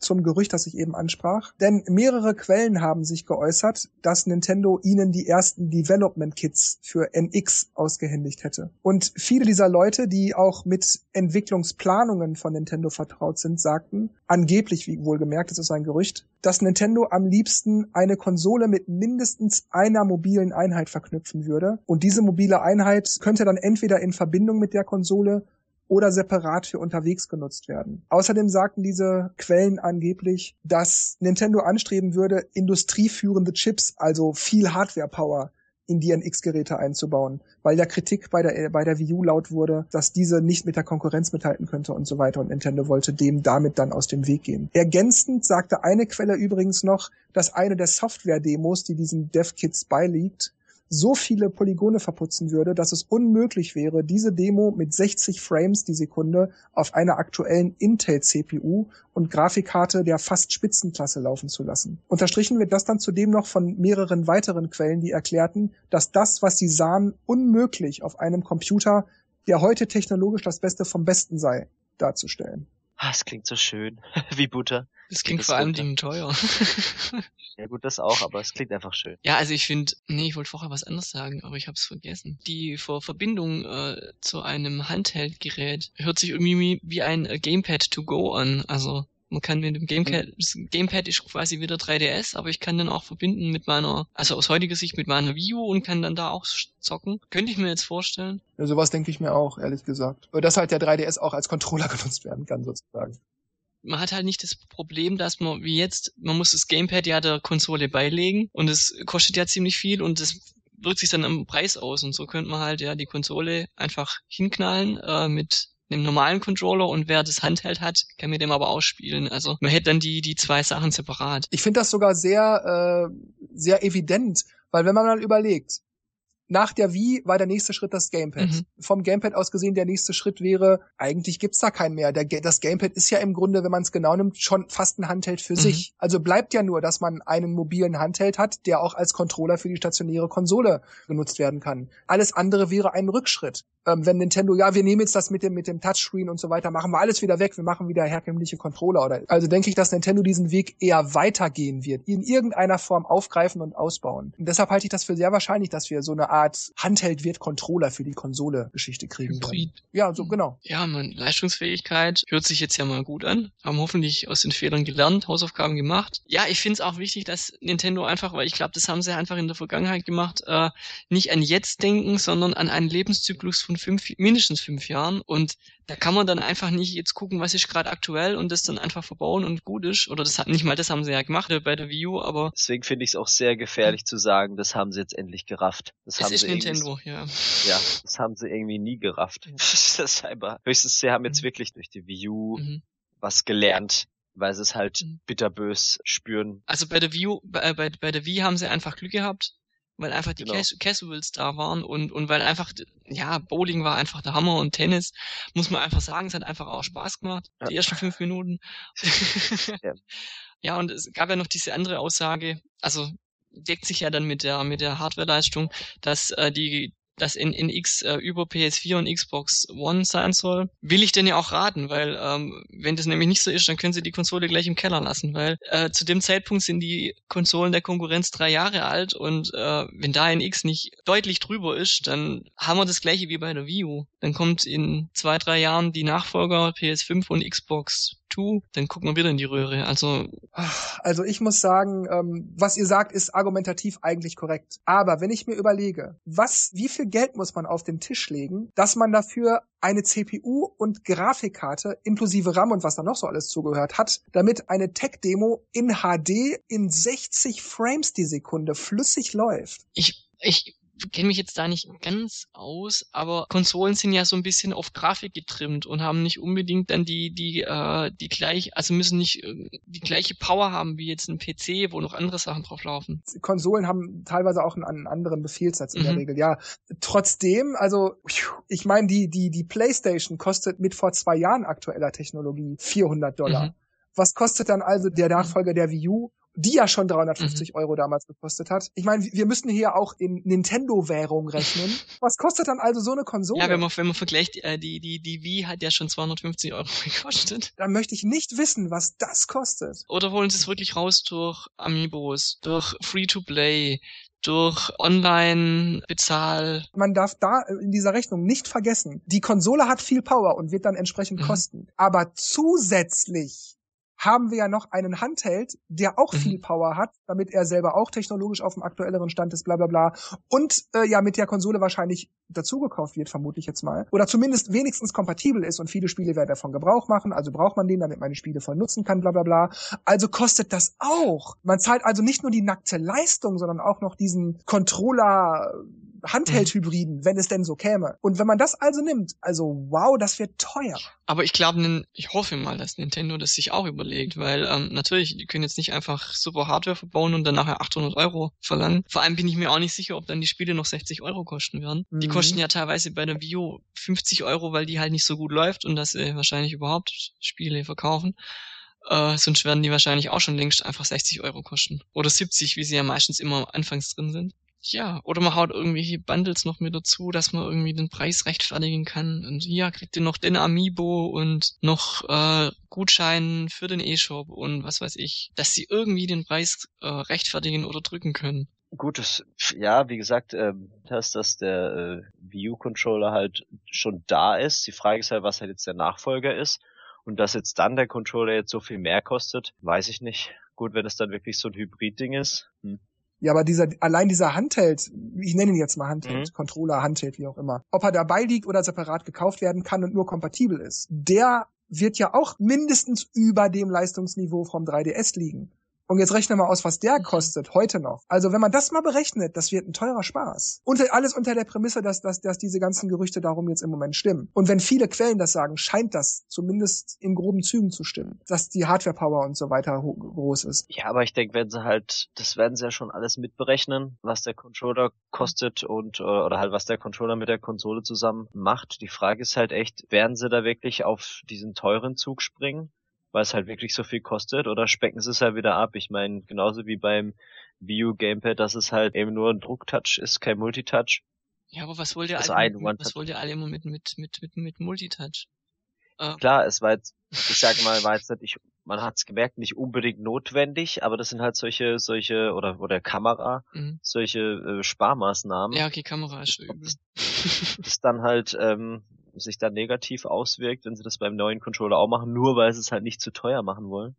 Speaker 1: Zum Gerücht, das ich eben ansprach. Denn mehrere Quellen haben sich geäußert, dass Nintendo ihnen die ersten Development Kits für NX ausgehändigt hätte. Und viele dieser Leute, die auch mit Entwicklungsplanungen von Nintendo vertraut sind, sagten, angeblich, wie wohlgemerkt, das ist ein Gerücht, dass Nintendo am liebsten eine Konsole mit mindestens einer mobilen Einheit verknüpfen würde. Und diese mobile Einheit könnte dann entweder in Verbindung mit der Konsole oder separat für unterwegs genutzt werden. Außerdem sagten diese Quellen angeblich, dass Nintendo anstreben würde, industrieführende Chips, also viel Hardware-Power, in die NX-Geräte einzubauen, weil ja Kritik bei der, bei der Wii U laut wurde, dass diese nicht mit der Konkurrenz mithalten könnte und so weiter und Nintendo wollte dem damit dann aus dem Weg gehen. Ergänzend sagte eine Quelle übrigens noch, dass eine der Software-Demos, die diesen Dev-Kits beiliegt, so viele Polygone verputzen würde, dass es unmöglich wäre, diese Demo mit 60 Frames die Sekunde auf einer aktuellen Intel-CPU und Grafikkarte der fast Spitzenklasse laufen zu lassen. Unterstrichen wird das dann zudem noch von mehreren weiteren Quellen, die erklärten, dass das, was sie sahen, unmöglich auf einem Computer, der heute technologisch das Beste vom Besten sei, darzustellen.
Speaker 3: Ah, es klingt so schön. wie Butter.
Speaker 2: Das klingt
Speaker 3: Das
Speaker 2: vor allem. Dingen teuer.
Speaker 3: Ja gut, das auch, aber es klingt einfach schön.
Speaker 2: ja, also ich finde, nee, ich wollte vorher was anderes sagen, aber ich habe es vergessen. Die Ver Verbindung äh, zu einem Handheld-Gerät hört sich irgendwie wie- wie ein äh, Gamepad to go an. Also man kann mit dem Gamepad, das Gamepad ist quasi wieder 3DS, aber ich kann dann auch verbinden mit meiner, also aus heutiger Sicht mit meiner Wii U und kann dann da auch zocken. Könnte ich mir jetzt vorstellen.
Speaker 1: Ja, sowas denke ich mir auch, ehrlich gesagt. Und dass halt der 3DS auch als Controller genutzt werden kann, sozusagen.
Speaker 2: Man hat halt nicht das Problem, dass man wie jetzt, man muss das Gamepad ja der Konsole beilegen und es kostet ja ziemlich viel und das wirkt sich dann am Preis aus und so könnte man halt ja die Konsole einfach hinknallen äh, mit einem normalen Controller und wer das Handheld hat, kann mit dem aber ausspielen. Also man hätte dann die die zwei Sachen separat.
Speaker 1: Ich finde das sogar sehr, äh, sehr evident, weil wenn man mal überlegt, nach der Wii war der nächste Schritt das Gamepad. Mhm. Vom Gamepad aus gesehen, der nächste Schritt wäre, eigentlich gibt's da keinen mehr. Der, das Gamepad ist ja im Grunde, wenn man es genau nimmt, schon fast ein Handheld für mhm. sich. Also bleibt ja nur, dass man einen mobilen Handheld hat, der auch als Controller für die stationäre Konsole genutzt werden kann. Alles andere wäre ein Rückschritt. Ähm, wenn Nintendo, ja, wir nehmen jetzt das mit dem, mit dem Touchscreen und so weiter, machen wir alles wieder weg, wir machen wieder herkömmliche Controller oder, also denke ich, dass Nintendo diesen Weg eher weitergehen wird, in irgendeiner Form aufgreifen und ausbauen. Und deshalb halte ich das für sehr wahrscheinlich, dass wir so eine Art Handheld wird Controller für die Konsole-Geschichte kriegen. Hybrid. Ja, so genau.
Speaker 2: Ja, man, Leistungsfähigkeit hört sich jetzt ja mal gut an. Haben hoffentlich aus den Fehlern gelernt, Hausaufgaben gemacht. Ja, ich finde es auch wichtig, dass Nintendo einfach, weil ich glaube, das haben sie einfach in der Vergangenheit gemacht, äh, nicht an jetzt denken, sondern an einen Lebenszyklus von fünf, mindestens fünf Jahren. Und da kann man dann einfach nicht jetzt gucken, was ist gerade aktuell und das dann einfach verbauen und gut ist. Oder das hat nicht mal das haben sie ja gemacht bei der Wii U, aber.
Speaker 3: Deswegen finde ich es auch sehr gefährlich zu sagen, das haben sie jetzt endlich gerafft. Das haben
Speaker 2: ist
Speaker 3: sie
Speaker 2: Nintendo, ja.
Speaker 3: Ja, das haben sie irgendwie nie gerafft. das einfach, höchstens sie haben jetzt mhm. wirklich durch die Wii U mhm. was gelernt weil sie es halt mhm. bitterbös spüren.
Speaker 2: Also bei der Wii, bei, bei, bei der Wii haben sie einfach Glück gehabt, weil einfach die genau. Casuals da waren und, und weil einfach, ja, Bowling war einfach der Hammer und Tennis, muss man einfach sagen, es hat einfach auch Spaß gemacht, ja. die ersten fünf Minuten. ja. ja, und es gab ja noch diese andere Aussage, also deckt sich ja dann mit der mit der Hardwareleistung, dass äh, die das in, in X äh, über PS4 und Xbox One sein soll, will ich denn ja auch raten, weil ähm, wenn das nämlich nicht so ist, dann können sie die Konsole gleich im Keller lassen, weil äh, zu dem Zeitpunkt sind die Konsolen der Konkurrenz drei Jahre alt und äh, wenn da ein X nicht deutlich drüber ist, dann haben wir das gleiche wie bei der Wii U. Dann kommt in zwei, drei Jahren die Nachfolger PS5 und Xbox Two, dann gucken wir wieder in die Röhre. Also
Speaker 1: also ich muss sagen, ähm, was ihr sagt, ist argumentativ eigentlich korrekt. Aber wenn ich mir überlege, was, wie viel Geld muss man auf den Tisch legen, dass man dafür eine CPU und Grafikkarte inklusive RAM und was da noch so alles zugehört hat, damit eine Tech-Demo in HD in 60 Frames die Sekunde flüssig läuft.
Speaker 2: Ich, ich kenne mich jetzt da nicht ganz aus, aber Konsolen sind ja so ein bisschen auf Grafik getrimmt und haben nicht unbedingt dann die die äh, die gleich, also müssen nicht äh, die gleiche Power haben wie jetzt ein PC, wo noch andere Sachen drauf laufen.
Speaker 1: Konsolen haben teilweise auch einen, einen anderen Befehlssatz in mhm. der Regel. Ja, trotzdem, also ich meine die die die PlayStation kostet mit vor zwei Jahren aktueller Technologie 400 Dollar. Mhm. Was kostet dann also der Nachfolger der Wii U? Die ja schon 350 mhm. Euro damals gekostet hat. Ich meine, wir müssen hier auch in Nintendo-Währung rechnen. Was kostet dann also so eine Konsole?
Speaker 2: Ja, wenn man, wenn man vergleicht, äh, die, die, die Wii hat ja schon 250 Euro gekostet.
Speaker 1: Dann möchte ich nicht wissen, was das kostet.
Speaker 2: Oder holen sie es wirklich raus durch Amiibos, durch Free-to-Play, durch Online-Bezahl.
Speaker 1: Man darf da in dieser Rechnung nicht vergessen, die Konsole hat viel Power und wird dann entsprechend mhm. kosten. Aber zusätzlich haben wir ja noch einen Handheld, der auch mhm. viel Power hat, damit er selber auch technologisch auf dem aktuelleren Stand ist, bla bla bla. Und äh, ja mit der Konsole wahrscheinlich dazugekauft wird, vermute ich jetzt mal. Oder zumindest wenigstens kompatibel ist und viele Spiele werden davon Gebrauch machen, also braucht man den, damit man die Spiele voll nutzen kann, bla bla bla. Also kostet das auch. Man zahlt also nicht nur die nackte Leistung, sondern auch noch diesen Controller Handheld-Hybriden, mhm. wenn es denn so käme. Und wenn man das also nimmt, also wow, das wird teuer.
Speaker 2: Aber ich glaube, ich hoffe mal, dass Nintendo das sich auch überlegt, weil ähm, natürlich, die können jetzt nicht einfach super Hardware verbauen und dann nachher 800 Euro verlangen. Vor allem bin ich mir auch nicht sicher, ob dann die Spiele noch 60 Euro kosten werden. Mhm. Die kosten ja teilweise bei der U 50 Euro, weil die halt nicht so gut läuft und dass sie wahrscheinlich überhaupt Spiele verkaufen. Äh, sonst werden die wahrscheinlich auch schon längst einfach 60 Euro kosten. Oder 70, wie sie ja meistens immer anfangs drin sind. Ja, oder man haut irgendwelche Bundles noch mit dazu, dass man irgendwie den Preis rechtfertigen kann. Und ja, kriegt ihr noch den Amiibo und noch äh, Gutschein für den E-Shop und was weiß ich, dass sie irgendwie den Preis äh, rechtfertigen oder drücken können.
Speaker 3: Gut, das, ja, wie gesagt, ähm, dass, dass der äh, Wii U-Controller halt schon da ist. Die Frage ist halt, was halt jetzt der Nachfolger ist. Und dass jetzt dann der Controller jetzt so viel mehr kostet, weiß ich nicht. Gut, wenn es dann wirklich so ein Hybrid-Ding ist. Hm.
Speaker 1: Ja, aber dieser, allein dieser Handheld, ich nenne ihn jetzt mal Handheld, mhm. Controller, Handheld, wie auch immer, ob er dabei liegt oder separat gekauft werden kann und nur kompatibel ist, der wird ja auch mindestens über dem Leistungsniveau vom 3DS liegen. Und jetzt rechne mal aus, was der kostet, heute noch. Also wenn man das mal berechnet, das wird ein teurer Spaß. Und alles unter der Prämisse, dass, dass, dass diese ganzen Gerüchte darum jetzt im Moment stimmen. Und wenn viele Quellen das sagen, scheint das zumindest in groben Zügen zu stimmen, dass die Hardware-Power und so weiter groß ist.
Speaker 3: Ja, aber ich denke, wenn sie halt, das werden sie ja schon alles mitberechnen, was der Controller kostet und äh, oder halt was der Controller mit der Konsole zusammen macht. Die Frage ist halt echt, werden sie da wirklich auf diesen teuren Zug springen? Weil es halt wirklich so viel kostet, oder specken sie es halt wieder ab? Ich meine, genauso wie beim Wii U Gamepad, dass es halt eben nur ein Drucktouch ist, kein Multitouch.
Speaker 2: Ja, aber was wollt ihr also alle, mit, was wollt ihr alle immer mit, mit, mit, mit, mit Multitouch?
Speaker 3: Uh. Klar, es war jetzt, ich sag mal, war jetzt nicht, ich, man hat es gemerkt, nicht unbedingt notwendig, aber das sind halt solche, solche, oder, oder Kamera, mhm. solche äh, Sparmaßnahmen.
Speaker 2: Ja, okay, Kamera ist schon übel.
Speaker 3: Das, das dann halt, ähm, sich dann negativ auswirkt, wenn sie das beim neuen Controller auch machen, nur weil sie es halt nicht zu teuer machen wollen.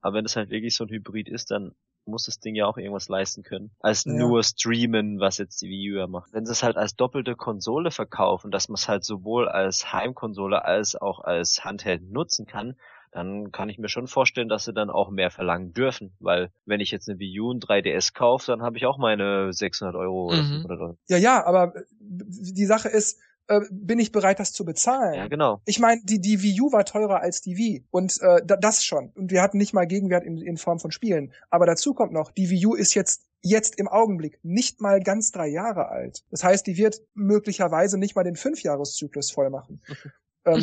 Speaker 3: Aber wenn es halt wirklich so ein Hybrid ist, dann muss das Ding ja auch irgendwas leisten können. Als ja. nur streamen, was jetzt die Wii U ja macht. Wenn sie es halt als doppelte Konsole verkaufen, dass man es halt sowohl als Heimkonsole als auch als Handheld nutzen kann, dann kann ich mir schon vorstellen, dass sie dann auch mehr verlangen dürfen. Weil wenn ich jetzt eine Wii U und 3DS kaufe, dann habe ich auch meine 600 Euro oder mhm. 500 Euro.
Speaker 1: Ja, ja, aber die Sache ist, äh, bin ich bereit, das zu bezahlen.
Speaker 3: Ja, genau.
Speaker 1: Ich meine, die, die Wii U war teurer als die Wii. Und äh, das schon. Und wir hatten nicht mal Gegenwert in, in Form von Spielen. Aber dazu kommt noch, die Wii U ist jetzt jetzt im Augenblick nicht mal ganz drei Jahre alt. Das heißt, die wird möglicherweise nicht mal den Fünfjahreszyklus voll machen. ähm,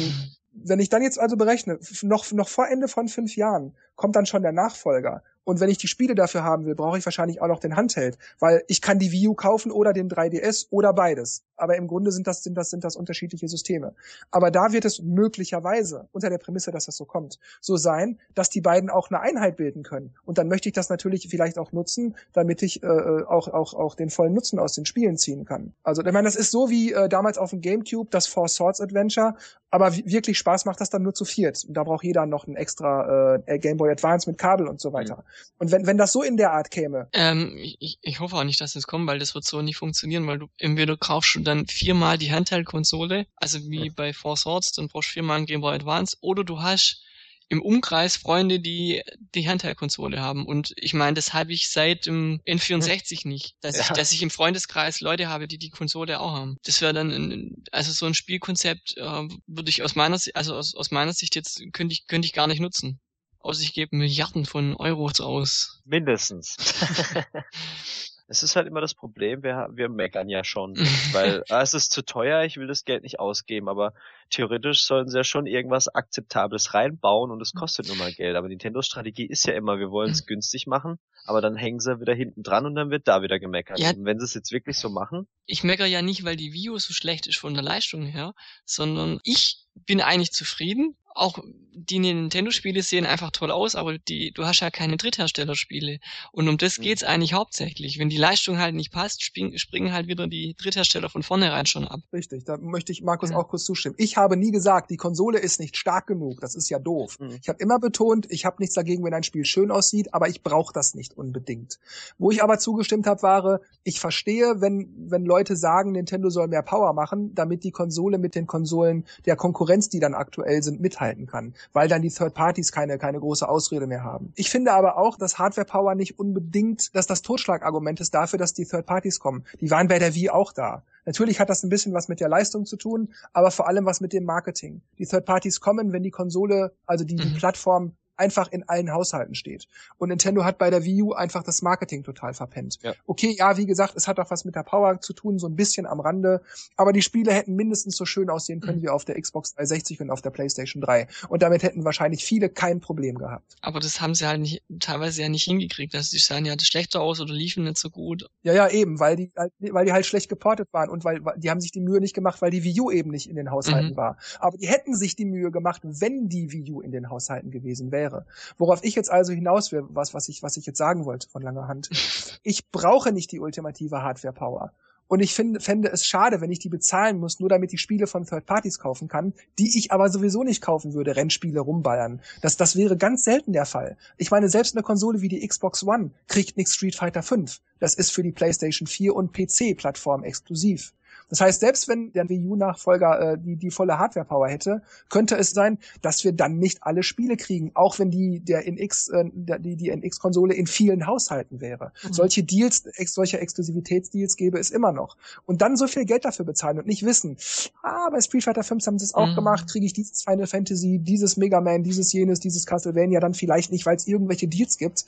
Speaker 1: wenn ich dann jetzt also berechne, noch, noch vor Ende von fünf Jahren kommt dann schon der Nachfolger. Und wenn ich die Spiele dafür haben will, brauche ich wahrscheinlich auch noch den Handheld, weil ich kann die Wii U kaufen oder den 3DS oder beides. Aber im Grunde sind das, sind das, sind das unterschiedliche Systeme. Aber da wird es möglicherweise, unter der Prämisse, dass das so kommt, so sein, dass die beiden auch eine Einheit bilden können. Und dann möchte ich das natürlich vielleicht auch nutzen, damit ich äh, äh auch, auch, auch den vollen Nutzen aus den Spielen ziehen kann. Also, ich meine, das ist so wie äh, damals auf dem GameCube das Four Swords Adventure, aber wirklich Spaß macht das dann nur zu viert. Da braucht jeder noch ein extra äh, Game Boy Advance mit Kabel und so weiter. Mhm. Und wenn, wenn das so in der Art käme.
Speaker 2: Ähm, ich, ich hoffe auch nicht, dass das kommt, weil das wird so nicht funktionieren, weil du entweder kaufst du dann viermal die Handheld-Konsole, also wie bei Four Swords, dann brauchst du viermal ein Game Boy Advance, oder du hast im Umkreis Freunde, die die Handheld-Konsole haben. Und ich meine, das habe ich seit dem N64 nicht, dass, ja. ich, dass ich im Freundeskreis Leute habe, die die Konsole auch haben. Das wäre dann, ein, also so ein Spielkonzept äh, würde ich aus meiner, also aus, aus meiner Sicht jetzt könnte ich könnte ich gar nicht nutzen aus, ich gebe Milliarden von Euros aus.
Speaker 3: Mindestens. es ist halt immer das Problem, wir, wir meckern ja schon, weil ah, es ist zu teuer, ich will das Geld nicht ausgeben, aber theoretisch sollen sie ja schon irgendwas Akzeptables reinbauen und es kostet nur mal Geld. Aber Nintendos Strategie ist ja immer, wir wollen es günstig machen, aber dann hängen sie wieder hinten dran und dann wird da wieder gemeckert. Ja, und wenn sie es jetzt wirklich so machen.
Speaker 2: Ich meckere ja nicht, weil die View so schlecht ist von der Leistung her, sondern ich bin eigentlich zufrieden auch die Nintendo-Spiele sehen einfach toll aus, aber die, du hast ja keine Drittherstellerspiele. Und um das mhm. geht's eigentlich hauptsächlich. Wenn die Leistung halt nicht passt, spring, springen halt wieder die Dritthersteller von vornherein schon ab.
Speaker 1: Richtig, da möchte ich Markus ja. auch kurz zustimmen. Ich habe nie gesagt, die Konsole ist nicht stark genug. Das ist ja doof. Mhm. Ich habe immer betont, ich habe nichts dagegen, wenn ein Spiel schön aussieht, aber ich brauche das nicht unbedingt. Wo ich aber zugestimmt habe, war, ich verstehe, wenn, wenn Leute sagen, Nintendo soll mehr Power machen, damit die Konsole mit den Konsolen der Konkurrenz, die dann aktuell sind, mithalten kann weil dann die Third Parties keine, keine große Ausrede mehr haben. Ich finde aber auch, dass Hardware Power nicht unbedingt, dass das Totschlagargument ist dafür, dass die Third Parties kommen. Die waren bei der Wii auch da. Natürlich hat das ein bisschen was mit der Leistung zu tun, aber vor allem was mit dem Marketing. Die Third Parties kommen, wenn die Konsole, also die, die mhm. Plattform einfach in allen Haushalten steht. Und Nintendo hat bei der Wii U einfach das Marketing total verpennt. Ja. Okay, ja, wie gesagt, es hat auch was mit der Power zu tun, so ein bisschen am Rande, aber die Spiele hätten mindestens so schön aussehen können mhm. wie auf der Xbox 360 und auf der PlayStation 3. Und damit hätten wahrscheinlich viele kein Problem gehabt.
Speaker 2: Aber das haben sie halt nicht, teilweise ja nicht hingekriegt. Also die sahen ja schlechter aus oder liefen nicht so gut.
Speaker 1: Ja, ja, eben, weil die, weil die halt schlecht geportet waren und weil, die haben sich die Mühe nicht gemacht, weil die Wii U eben nicht in den Haushalten mhm. war. Aber die hätten sich die Mühe gemacht, wenn die Wii U in den Haushalten gewesen wäre wäre. Worauf ich jetzt also hinaus will, was, was ich, was ich jetzt sagen wollte von langer Hand. Ich brauche nicht die ultimative Hardware-Power. Und ich finde, fände es schade, wenn ich die bezahlen muss, nur damit ich Spiele von Third Parties kaufen kann, die ich aber sowieso nicht kaufen würde, Rennspiele rumballern. Das, das wäre ganz selten der Fall. Ich meine, selbst eine Konsole wie die Xbox One kriegt nicht Street Fighter 5. Das ist für die PlayStation 4 und PC-Plattform exklusiv. Das heißt, selbst wenn der Wii U-Nachfolger äh, die, die volle Hardware-Power hätte, könnte es sein, dass wir dann nicht alle Spiele kriegen, auch wenn die der NX, äh, die, die NX-Konsole in vielen Haushalten wäre. Mhm. Solche Deals, ex, solche Exklusivitätsdeals gäbe es immer noch. Und dann so viel Geld dafür bezahlen und nicht wissen, ah, bei Street Fighter 5 haben sie es auch mhm. gemacht, kriege ich dieses Final Fantasy, dieses Mega Man, dieses jenes, dieses Castlevania dann vielleicht nicht, weil es irgendwelche Deals gibt.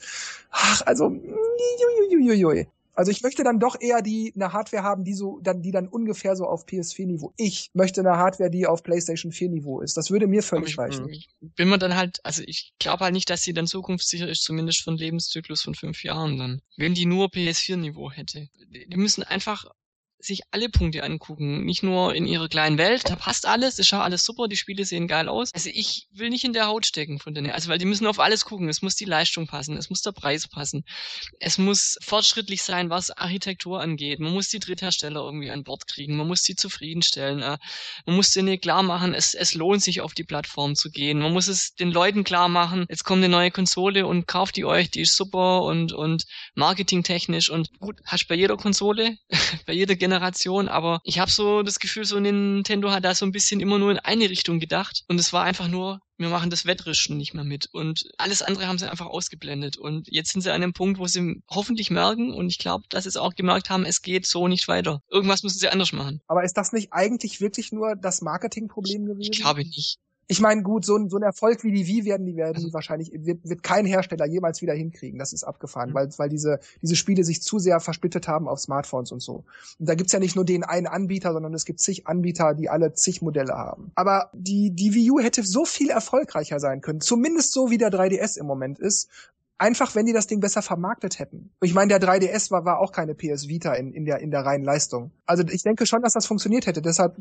Speaker 1: Ach, also, juiuiuiui. Also ich möchte dann doch eher die eine Hardware haben, die so dann die dann ungefähr so auf PS4 Niveau. Ich möchte eine Hardware, die auf PlayStation 4 Niveau ist. Das würde mir völlig reichen.
Speaker 2: Bin man dann halt, also ich glaube halt nicht, dass sie dann zukunftssicher ist, zumindest für einen Lebenszyklus von fünf Jahren dann. Wenn die nur PS4 Niveau hätte. Die müssen einfach sich alle Punkte angucken, nicht nur in ihrer kleinen Welt, da passt alles, ist ja alles super, die Spiele sehen geil aus. Also ich will nicht in der Haut stecken von denen, also weil die müssen auf alles gucken, es muss die Leistung passen, es muss der Preis passen, es muss fortschrittlich sein, was Architektur angeht, man muss die Dritthersteller irgendwie an Bord kriegen, man muss die zufriedenstellen, äh, man muss denen klar machen, es, es lohnt sich auf die Plattform zu gehen, man muss es den Leuten klar machen, jetzt kommt eine neue Konsole und kauft die euch, die ist super und, und marketingtechnisch und gut, hast bei jeder Konsole, bei jeder Generation Generation, aber ich habe so das Gefühl, so Nintendo hat da so ein bisschen immer nur in eine Richtung gedacht und es war einfach nur, wir machen das Wettrischen nicht mehr mit und alles andere haben sie einfach ausgeblendet und jetzt sind sie an einem Punkt, wo sie hoffentlich merken und ich glaube, dass sie es auch gemerkt haben, es geht so nicht weiter. Irgendwas müssen sie anders machen.
Speaker 1: Aber ist das nicht eigentlich wirklich nur das Marketingproblem gewesen?
Speaker 2: Ich glaube nicht
Speaker 1: ich meine, gut, so ein, so ein Erfolg wie die Wii werden die werden die wahrscheinlich wird, wird kein Hersteller jemals wieder hinkriegen. Das ist abgefahren, mhm. weil weil diese diese Spiele sich zu sehr versplittet haben auf Smartphones und so. Und da gibt's ja nicht nur den einen Anbieter, sondern es gibt zig Anbieter, die alle zig Modelle haben. Aber die die Wii U hätte so viel erfolgreicher sein können, zumindest so wie der 3DS im Moment ist, einfach, wenn die das Ding besser vermarktet hätten. Ich meine, der 3DS war, war auch keine PS Vita in, in, der, in der reinen Leistung. Also ich denke schon, dass das funktioniert hätte. Deshalb,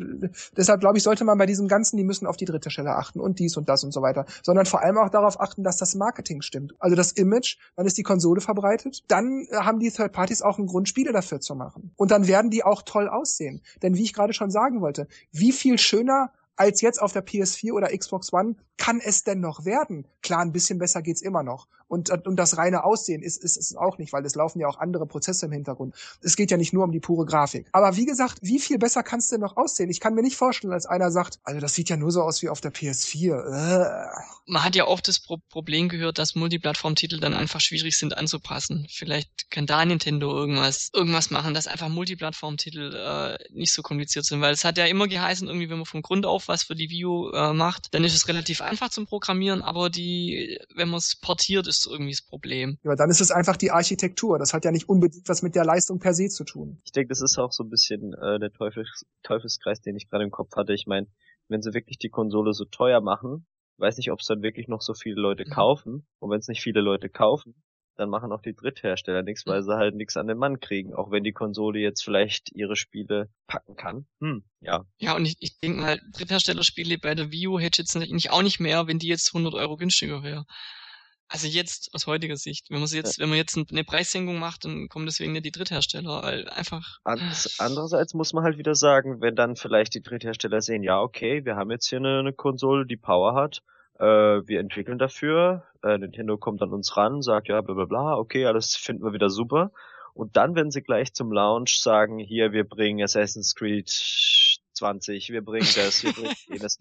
Speaker 1: deshalb glaube ich, sollte man bei diesem Ganzen, die müssen auf die dritte Stelle achten und dies und das und so weiter, sondern vor allem auch darauf achten, dass das Marketing stimmt. Also das Image, dann ist die Konsole verbreitet, dann äh, haben die Third Parties auch einen Grund, Spiele dafür zu machen. Und dann werden die auch toll aussehen. Denn wie ich gerade schon sagen wollte, wie viel schöner als jetzt auf der PS4 oder Xbox One kann es denn noch werden? Klar, ein bisschen besser geht's immer noch. Und, und das reine Aussehen ist, ist, ist auch nicht, weil es laufen ja auch andere Prozesse im Hintergrund. Es geht ja nicht nur um die pure Grafik. Aber wie gesagt, wie viel besser kann es denn noch aussehen? Ich kann mir nicht vorstellen, als einer sagt, also das sieht ja nur so aus wie auf der PS4. Äh.
Speaker 2: Man hat ja oft das Pro Problem gehört, dass Multiplattform-Titel dann einfach schwierig sind anzupassen. Vielleicht kann da Nintendo irgendwas, irgendwas machen, dass einfach Multiplattform-Titel äh, nicht so kompliziert sind, weil es hat ja immer geheißen, irgendwie, wenn man von Grund auf was für die Wii U äh, macht, dann ist es relativ einfach zum Programmieren, aber die, wenn man es portiert, ist irgendwie das Problem.
Speaker 1: Ja, dann ist es einfach die Architektur. Das hat ja nicht unbedingt was mit der Leistung per se zu tun.
Speaker 3: Ich denke, das ist auch so ein bisschen äh, der Teufels Teufelskreis, den ich gerade im Kopf hatte. Ich meine, wenn sie wirklich die Konsole so teuer machen, weiß nicht, ob es dann wirklich noch so viele Leute mhm. kaufen. Und wenn es nicht viele Leute kaufen, dann machen auch die Dritthersteller nichts, weil sie halt nichts an den Mann kriegen, auch wenn die Konsole jetzt vielleicht ihre Spiele packen kann. Hm, ja.
Speaker 2: Ja, und ich, ich denke mal, Drittherstellerspiele bei der View hätte jetzt nicht auch nicht mehr, wenn die jetzt 100 Euro günstiger wäre. Also jetzt, aus heutiger Sicht, wenn man jetzt, ja. wenn man jetzt eine Preissenkung macht, dann kommen deswegen nicht die Dritthersteller, weil einfach.
Speaker 3: Andererseits muss man halt wieder sagen, wenn dann vielleicht die Dritthersteller sehen, ja, okay, wir haben jetzt hier eine, eine Konsole, die Power hat, äh, wir entwickeln dafür, äh, Nintendo kommt an uns ran, sagt ja, bla bla bla, okay, alles finden wir wieder super. Und dann, wenn sie gleich zum Launch sagen, hier, wir bringen Assassin's Creed 20, wir bringen das, wir bringen jenes,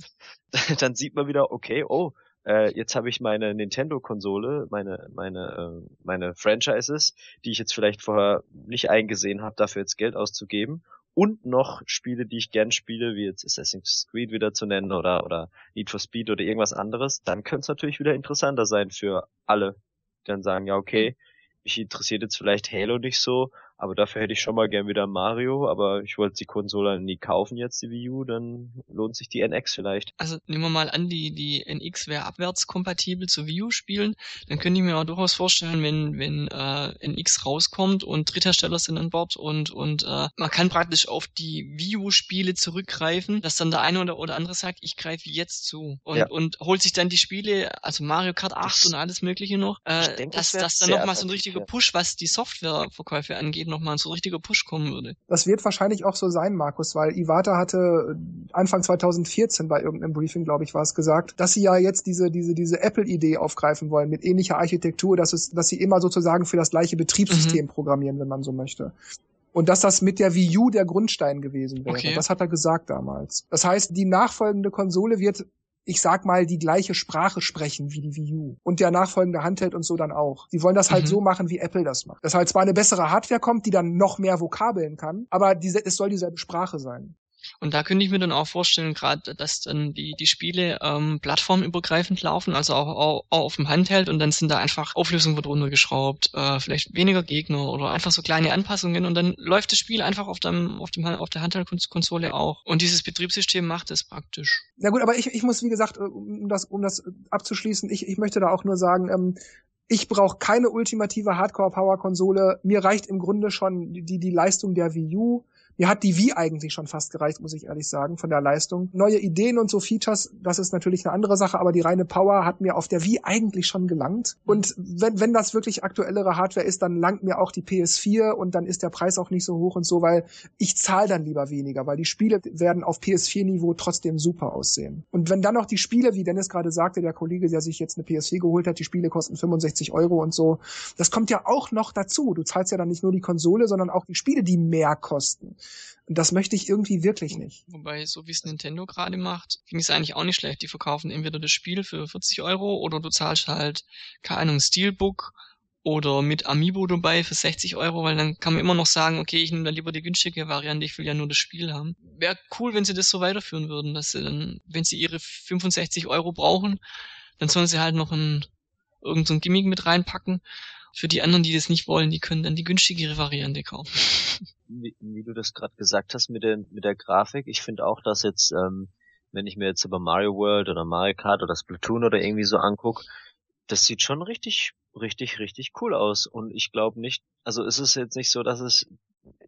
Speaker 3: dann sieht man wieder, okay, oh, äh, jetzt habe ich meine Nintendo-Konsole, meine, meine, äh, meine Franchises, die ich jetzt vielleicht vorher nicht eingesehen habe, dafür jetzt Geld auszugeben. Und noch Spiele, die ich gern spiele, wie jetzt Assassin's Creed wieder zu nennen oder, oder Need for Speed oder irgendwas anderes, dann könnte es natürlich wieder interessanter sein für alle, die dann sagen, ja, okay, mich interessiert jetzt vielleicht Halo nicht so, aber dafür hätte ich schon mal gern wieder Mario, aber ich wollte die Konsole nie kaufen jetzt, die Wii U, dann lohnt sich die NX vielleicht.
Speaker 2: Also nehmen wir mal an, die, die NX wäre abwärtskompatibel zu Wii U spielen, dann könnte ich mir auch durchaus vorstellen, wenn, wenn äh, NX rauskommt und Dritthersteller sind an Bord und, und äh, man kann praktisch auf die Wii U-Spiele zurückgreifen, dass dann der eine oder, oder andere sagt, ich greife jetzt zu und, ja. und holt sich dann die Spiele, also Mario Kart 8 das, und alles mögliche noch, äh, denke, dass, das dass dann nochmal so ein richtiger Push, was die Softwareverkäufe angeht, nochmal so richtiger Push kommen würde.
Speaker 1: Das wird wahrscheinlich auch so sein, Markus, weil Iwata hatte Anfang 2014 bei irgendeinem Briefing, glaube ich, war es gesagt, dass sie ja jetzt diese, diese, diese Apple-Idee aufgreifen wollen mit ähnlicher Architektur, dass es, dass sie immer sozusagen für das gleiche Betriebssystem mhm. programmieren, wenn man so möchte. Und dass das mit der Wii U der Grundstein gewesen wäre.
Speaker 2: Okay.
Speaker 1: Das hat er gesagt damals. Das heißt, die nachfolgende Konsole wird ich sag mal, die gleiche Sprache sprechen wie die Wii U. Und der nachfolgende Handheld und so dann auch. Die wollen das halt
Speaker 2: Mhm.
Speaker 1: so machen, wie Apple das macht. Dass halt zwar eine bessere Hardware kommt, die dann noch mehr Vokabeln kann, aber diese, es soll dieselbe Sprache sein.
Speaker 2: Und da könnte ich mir dann auch vorstellen, gerade, dass dann die, die Spiele ähm, plattformübergreifend laufen, also auch, auch, auch auf dem Handheld und dann sind da einfach Auflösung wird runtergeschraubt, äh, vielleicht weniger Gegner oder einfach so kleine Anpassungen und dann läuft das Spiel einfach auf dem, auf dem auf der Handheld-Konsole auch. Und dieses Betriebssystem macht es praktisch.
Speaker 1: Na gut, aber ich, ich muss, wie gesagt, äh, um das, um das abzuschließen, ich, ich möchte da auch nur sagen, ähm, ich brauche keine ultimative Hardcore-Power-Konsole. Mir reicht im Grunde schon die, die Leistung der Wii U. Mir hat die Wii eigentlich schon fast gereicht, muss ich ehrlich sagen, von der Leistung. Neue Ideen und so Features, das ist natürlich eine andere Sache, aber die reine Power hat mir auf der Wii eigentlich schon gelangt. Und wenn, wenn das wirklich aktuellere Hardware ist, dann langt mir auch die PS4 und dann ist der Preis auch nicht so hoch und so, weil ich zahle dann lieber weniger, weil die Spiele werden auf PS4-Niveau trotzdem super aussehen. Und wenn dann noch die Spiele, wie Dennis gerade sagte, der Kollege, der sich jetzt eine PS4 geholt hat, die Spiele kosten 65 Euro und so, das kommt ja auch noch dazu. Du zahlst ja dann nicht nur die Konsole, sondern auch die Spiele, die mehr kosten. Das möchte ich irgendwie wirklich nicht.
Speaker 2: Wobei, so wie es Nintendo gerade macht, finde ich es eigentlich auch nicht schlecht. Die verkaufen entweder das Spiel für 40 Euro oder du zahlst halt, keine Ahnung, Steelbook oder mit Amiibo dabei für 60 Euro, weil dann kann man immer noch sagen, okay, ich nehme dann lieber die günstige Variante, ich will ja nur das Spiel haben. Wäre cool, wenn sie das so weiterführen würden, dass sie dann, wenn sie ihre 65 Euro brauchen, dann sollen sie halt noch ein, irgend so Gimmick mit reinpacken. Für die anderen, die das nicht wollen, die können dann die günstigere Variante kaufen.
Speaker 3: wie, wie du das gerade gesagt hast mit der, mit der Grafik, ich finde auch, dass jetzt, ähm, wenn ich mir jetzt über Mario World oder Mario Kart oder Splatoon oder irgendwie so anguck, das sieht schon richtig, richtig, richtig cool aus. Und ich glaube nicht, also es ist jetzt nicht so, dass es,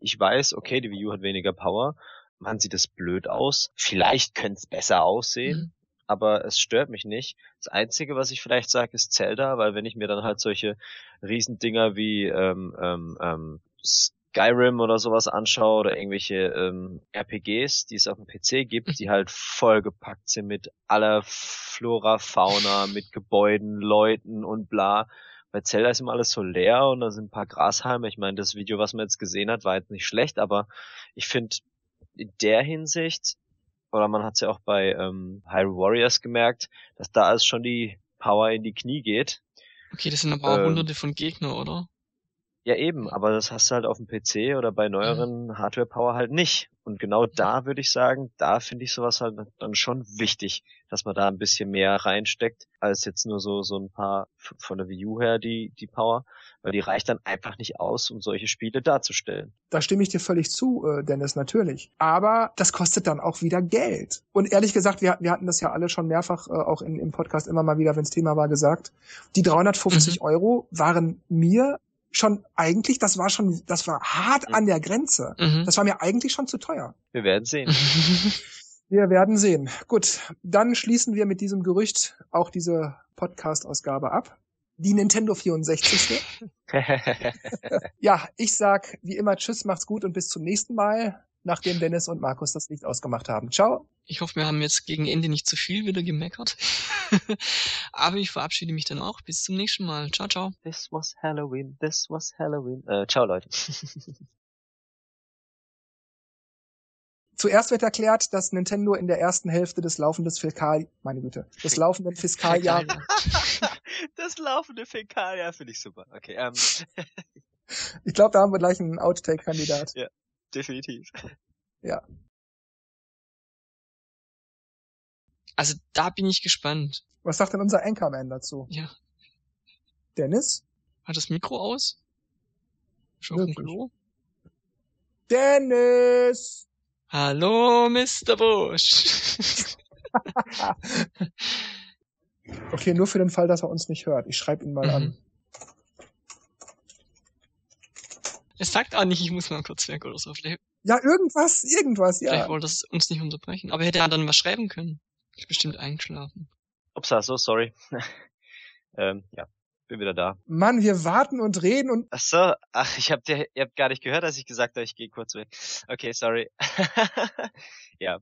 Speaker 3: ich weiß, okay, die Wii U hat weniger Power, man sieht es blöd aus. Vielleicht könnte es besser aussehen.
Speaker 2: Mhm.
Speaker 3: Aber es stört mich nicht. Das Einzige, was ich vielleicht sage, ist Zelda, weil wenn ich mir dann halt solche Riesendinger wie ähm, ähm, ähm, Skyrim oder sowas anschaue oder irgendwelche ähm, RPGs, die es auf dem PC gibt, die halt vollgepackt sind mit aller Flora, Fauna, mit Gebäuden, Leuten und bla. Bei Zelda ist immer alles so leer und da sind ein paar Grashalme. Ich meine, das Video, was man jetzt gesehen hat, war jetzt nicht schlecht, aber ich finde in der Hinsicht, oder man hat es ja auch bei ähm, Hyrule Warriors gemerkt, dass da es schon die Power in die Knie geht.
Speaker 2: Okay, das sind aber auch
Speaker 3: Ähm,
Speaker 2: hunderte von Gegner, oder?
Speaker 3: Ja eben, aber das hast du halt auf dem PC oder bei neueren Hardware Power halt nicht. Und genau da würde ich sagen, da finde ich sowas halt dann schon wichtig, dass man da ein bisschen mehr reinsteckt, als jetzt nur so, so ein paar von der Wii U her die, die Power, weil die reicht dann einfach nicht aus, um solche Spiele darzustellen.
Speaker 1: Da stimme ich dir völlig zu, äh, Dennis, natürlich. Aber das kostet dann auch wieder Geld. Und ehrlich gesagt, wir, wir hatten das ja alle schon mehrfach äh, auch in, im Podcast immer mal wieder, wenns Thema war, gesagt. Die 350 Euro waren mir schon eigentlich, das war schon, das war hart an der Grenze.
Speaker 2: Mhm.
Speaker 1: Das war mir eigentlich schon zu teuer.
Speaker 3: Wir werden sehen.
Speaker 1: Wir werden sehen. Gut, dann schließen wir mit diesem Gerücht auch diese Podcast-Ausgabe ab. Die Nintendo 64. Ja, ich sag wie immer Tschüss, macht's gut und bis zum nächsten Mal, nachdem Dennis und Markus das Licht ausgemacht haben. Ciao.
Speaker 2: Ich hoffe, wir haben jetzt gegen Ende nicht zu viel wieder gemeckert. Aber ich verabschiede mich dann auch. Bis zum nächsten Mal. Ciao, ciao.
Speaker 3: this was Halloween, this was Halloween. Äh, ciao Leute.
Speaker 1: Zuerst wird erklärt, dass Nintendo in der ersten Hälfte des laufenden Fiskal, meine Güte, des laufenden Fiskaljahres,
Speaker 3: das laufende Fäkaljahr finde ich super. Okay, ähm,
Speaker 1: ich glaube, da haben wir gleich einen Outtake-Kandidat.
Speaker 3: Definitiv.
Speaker 2: Also da bin ich gespannt.
Speaker 1: Was sagt denn unser Anchorman dazu?
Speaker 2: Ja.
Speaker 1: Dennis?
Speaker 2: Hat das Mikro aus? Ist auf dem
Speaker 1: Möglich.
Speaker 2: Klo?
Speaker 1: Dennis!
Speaker 2: Hallo, Mr. Bush.
Speaker 1: Okay, nur für den Fall, dass er uns nicht hört. Ich schreibe ihn mal an.
Speaker 2: Mhm. Es sagt auch nicht, ich muss mal kurz weg oder so. Vielleicht,
Speaker 1: Ja, irgendwas, irgendwas,
Speaker 2: vielleicht
Speaker 1: ja.
Speaker 2: wollte es uns nicht unterbrechen. Aber hätte er dann was schreiben können. Ist bestimmt eingeschlafen.
Speaker 3: Upsa, so sorry. ähm, ja, bin wieder da.
Speaker 1: Mann, wir warten und reden und
Speaker 3: Ach so, ach, ich hab dir, ihr habt gar nicht gehört, dass ich gesagt habe, ich gehe kurz weg. Okay, sorry. ja,